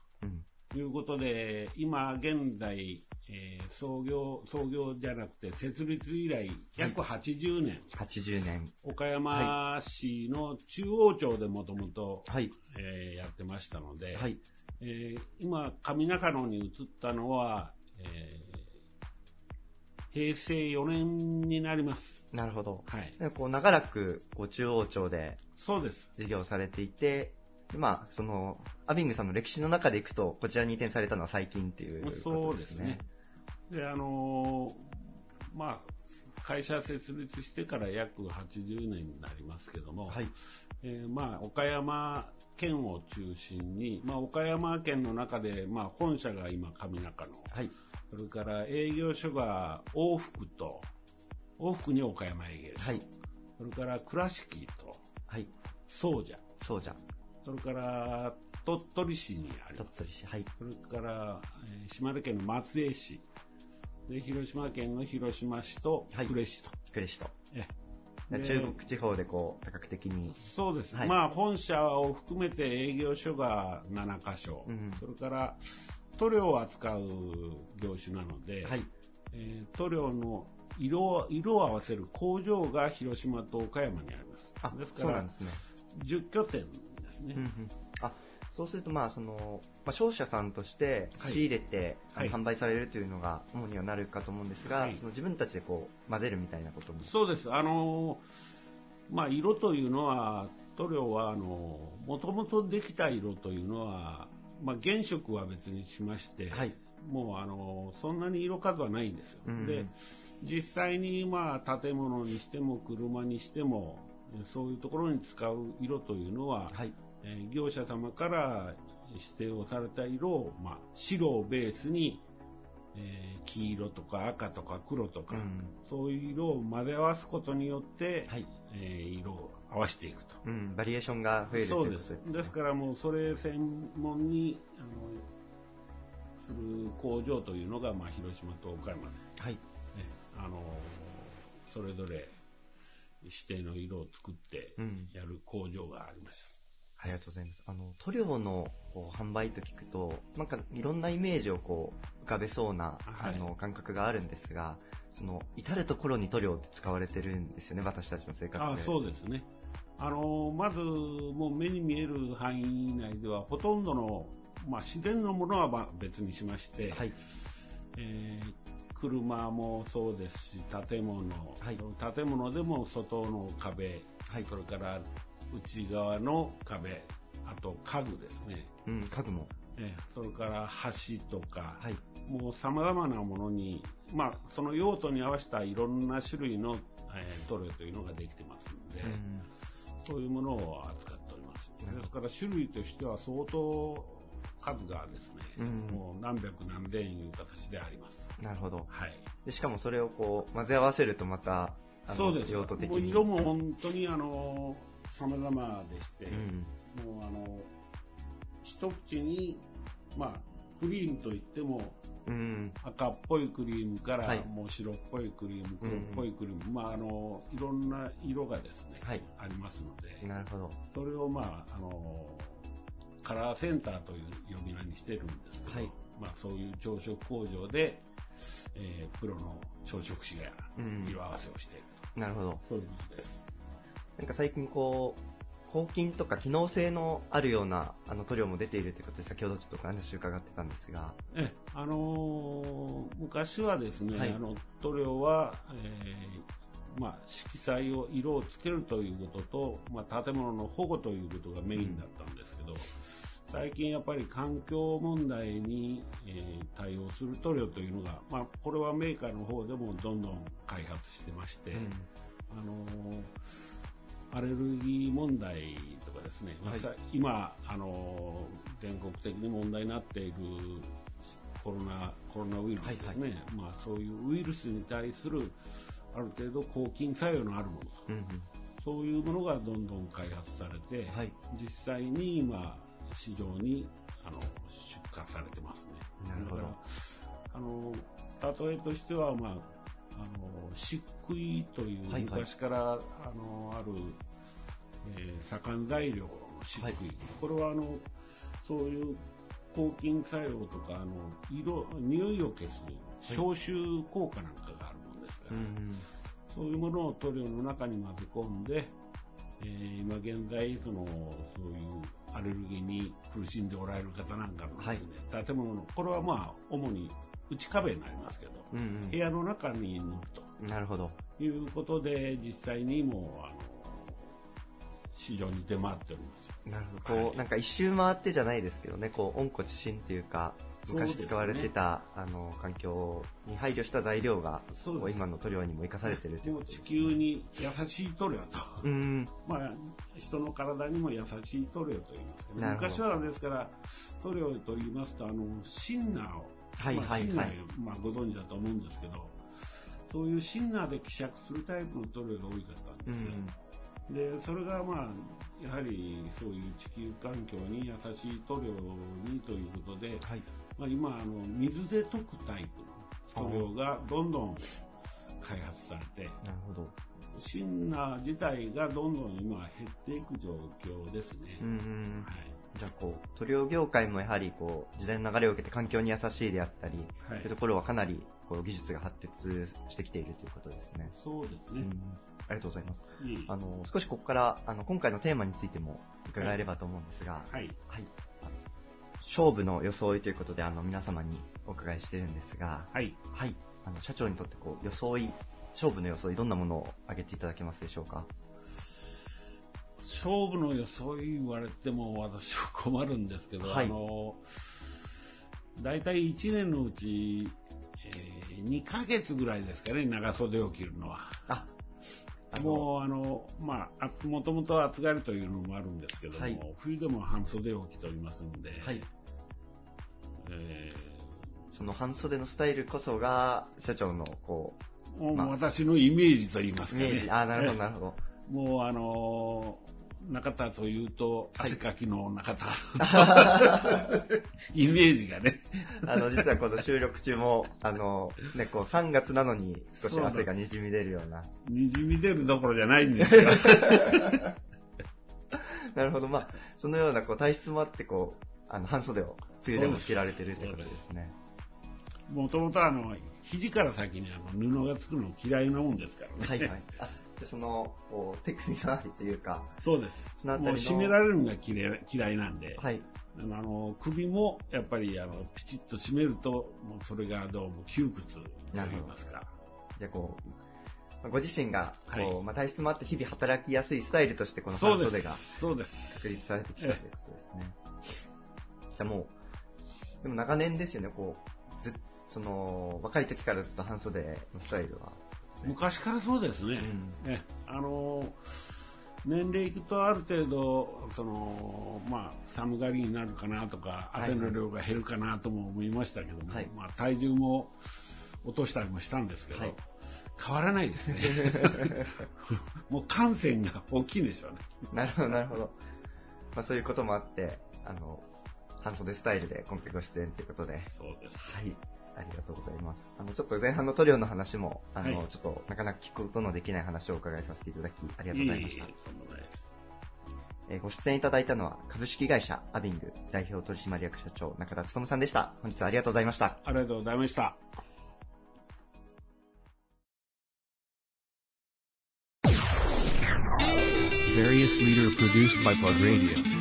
いうことで、今現在、えー創業、創業じゃなくて設立以来約80年。80年。岡山市の中央町でもともとえーやってましたので、えー今、上中野に移ったのは、えー平成4年になります。なるほど。はい。でこう長らくこう中央町でそうです。事業されていて、でまあ、その、アビングさんの歴史の中でいくと、こちらに移転されたのは最近っていうことですね。そうですね。で、あのーまあ、会社設立してから約80年になりますけども、えーまあ、岡山県を中心に、まあ、岡山県の中で、まあ、本社が今上中野、それから営業所が往復と、往復に岡山営業所、それから倉敷と、総社、総社、それから鳥取市にあります。鳥取市、はい。それから、えー島根県の松江市、で、広島県の広島市と呉市と。呉市と。え中国地方でこう、多角的に。そうです。はいまあ、本社を含めて営業所が7カ所、うんそれから塗料を扱う業種なので、えー塗料の色を色を合わせる工場が広島と岡山にあります。あですからそうなんですね。10拠点ですね。うんうんあそうすると、まあそのまあ、商社さんとしてはい仕入れて、はい販売されるというのが主にはなるかと思うんですが、はいその自分たちでこう混ぜるみたいなことも。そうです。あのーまあ、色というのは、塗料は、あのー、もともとできた色というのは、まあ、原色は別にしまして、もう、あのーそんなに色数はないんですよ。うんで、実際に、まあ、建物にしても、車にしても、えそういうところに使う色というのは、えー業者様から指定をされた色を、まあ、白をベースに、えー黄色とか赤とか黒とか、そういう色を混ぜ合わすことによって、えー色を合わせていくと。うん、バリエーションが増えるとそうでいうことですす。ですからもうそれ専門にあのする工場というのが、まあ、広島と岡山で、はい。ねあのそれぞれ指定の色を作ってうんやる工場があります。ありがとうございます。あの、塗料のこう販売と聞くと、なんかいろんなイメージをこう浮かべそうな、はいあの感覚があるんですが、その至る所に塗料って使われてるんですよね、私たちの生活で。あそうですね。あのまず、もう目に見える範囲内では、ほとんどの、まあ、自然のものはまあ別にしまして、えー車もそうですし、建物、建物でも外の壁、それから内側の壁、あと家具ですね。うん、家具も。えーそれから橋とか、もう様々なものに、まあ、その用途に合わせたいろんな種類の、えー塗料というのができてますので、そういうものを扱っております。ですから種類としては相当数がですね、うんもう何百何千いう形であります。なるほど。はい。でしかもそれをこう混ぜ合わせるとまた、あのそうです。用途的に。もう色も本当にあの、様々でして、うんもうあの、一口に、まあ、クリームといっても、うん。赤っぽいクリームから、はいもう白っぽいクリーム、黒っぽいクリーム、まああの、いろんな色がですね、ありますので、なるほど。それをまあ、あの、カラーセンターという呼び名にしてるんですけど、まあそういう朝食工場で、えープロの朝食師がうん色合わせをしているなるほど。と、そういうことです。なんか最近こう、抗菌とか機能性のあるようなあの塗料も出ているということで、先ほどちょっとお話伺ってたんですが。えあのー昔はですね、はいあの塗料は、えーまあ、色彩を色をつけるということと、まあ、建物の保護ということがメインだったんですけど、最近やっぱり環境問題に、えー対応する塗料というのが、まあ、これはメーカーの方でもどんどん開発してまして、あのーアレルギー問題とかですね、まあさ今、あのー全国的に問題になっているコロナコロナウイルスですね、まあ、そういうウイルスに対するある程度抗菌作用のあるものと、そういうものがどんどん開発されて、実際に今、市場にあの出荷されてますね。なるほど。だからあの例えとしては、まあ、あの漆喰というはいはい。昔から、あのある、えー左官材料の漆喰、これはあのそういう抗菌作用とか、あの、色、匂いを消す消臭効果なんかがあるもんですから、そういうものを塗料の中に混ぜ込んで、えー今現在、その、そういうアレルギーに苦しんでおられる方なんかのですね、建物の、これはまあ、主に内壁になりますけど、うんうん部屋の中に塗ると。なるほど。いうことで、実際にもう、あの、市場に出回っております。なるほど。こう、なんか一周回ってじゃないですけどね、こう、温故知新というか、昔使われてた、あの、環境に配慮した材料が、今の塗料にも生かされてるというもう地球に優しい塗料と。うん。まあ、人の体にも優しい塗料と言いますけど、昔はですから、塗料と言いますと、あの、シンナーを、まあ、はいはいはいシンナー、まあ、ご存知だと思うんですけど、そういうシンナーで希釈するタイプの塗料が多かったんですよ。で、それがまあ、やはりそういう地球環境に優しい塗料にということで、まあ、今あの、水で溶くタイプの塗料がどんどん開発されて、なるほど。シンナー自体がどんどん今減っていく状況ですね。うんうん。じゃあこう、塗料業界もやはりこう、時代の流れを受けて環境に優しいであったり、はいというところはかなりこう技術が発達してきているということですね。そうですね。ありがとうございます。いえいえあの、少しここから、あの、今回のテーマについても伺えればと思うんですが、はい。はい。勝負の装いということで、あの、皆様にお伺いしてるんですが、はい。はい。あの、社長にとってこう、装い、勝負の装い、どんなものを挙げていただけますでしょうか？勝負の装い言われても私は困るんですけど、はいあの、大体1年のうち、えー2ヶ月ぐらいですかね、長袖を着るのは。あ、もう、あの、まあ、あもともと暑がりというのもあるんですけども、はい冬でも半袖を着ておりますんで、はい。えその半袖のスタイルこそが、社長のこうまあ私のイメージと言いますかね。イメージあなるほどなるほど。もう、あの中田というと、汗かきの中田、[LAUGHS] イメージがね。う、あの、実はこの収録中も、あの、ね、こう、3月なのに少し汗が滲み出るような。にじみ出るどころじゃないんですよ。[LAUGHS] なるほど。まあ、そのようなこう体質もあって、こう、あの、半袖を冬でも着られてるということですね。もともとあの、肘から先にあの布がつくの嫌いなもんですからね。はいはい。あでその、手首周りというか、そうです。そのもう締められるのが嫌い嫌いなんで、はい。あの首もやっぱりあのピチッと締めると、もうそれがどうも窮屈と言いますか。じゃあこう、まあご自身が、こう、はいまあ、体質もあって日々働きやすいスタイルとして、この半袖が。確立されてきたということですね。じゃあもう、でも長年ですよね、こう、ずっその、若い時からずっと半袖のスタイルは。昔からそうですね。ねあの年齢いくとある程度、その、まあ、寒がりになるかなとか、はい汗の量が減るかなとも思いましたけども、はいまあ、体重も落としたりもしたんですけど、はい変わらないですね。[LAUGHS] もう感染が大きいんでしょうね。なるほど、なるほど。まあそういうこともあって、あの、半袖スタイルで今回ご出演ということで。そうです。はい。ありがとうございます。あの、ちょっと前半の塗料の話も、あの、はいちょっとなかなか聞くことのできない話をお伺いさせていただき、ありがとうございました。いえーご出演いただいたのは、株式会社アビング代表取締役社長中田努さんでした。本日はありがとうございました。ありがとうございました。Various leader produced by Plug Radio.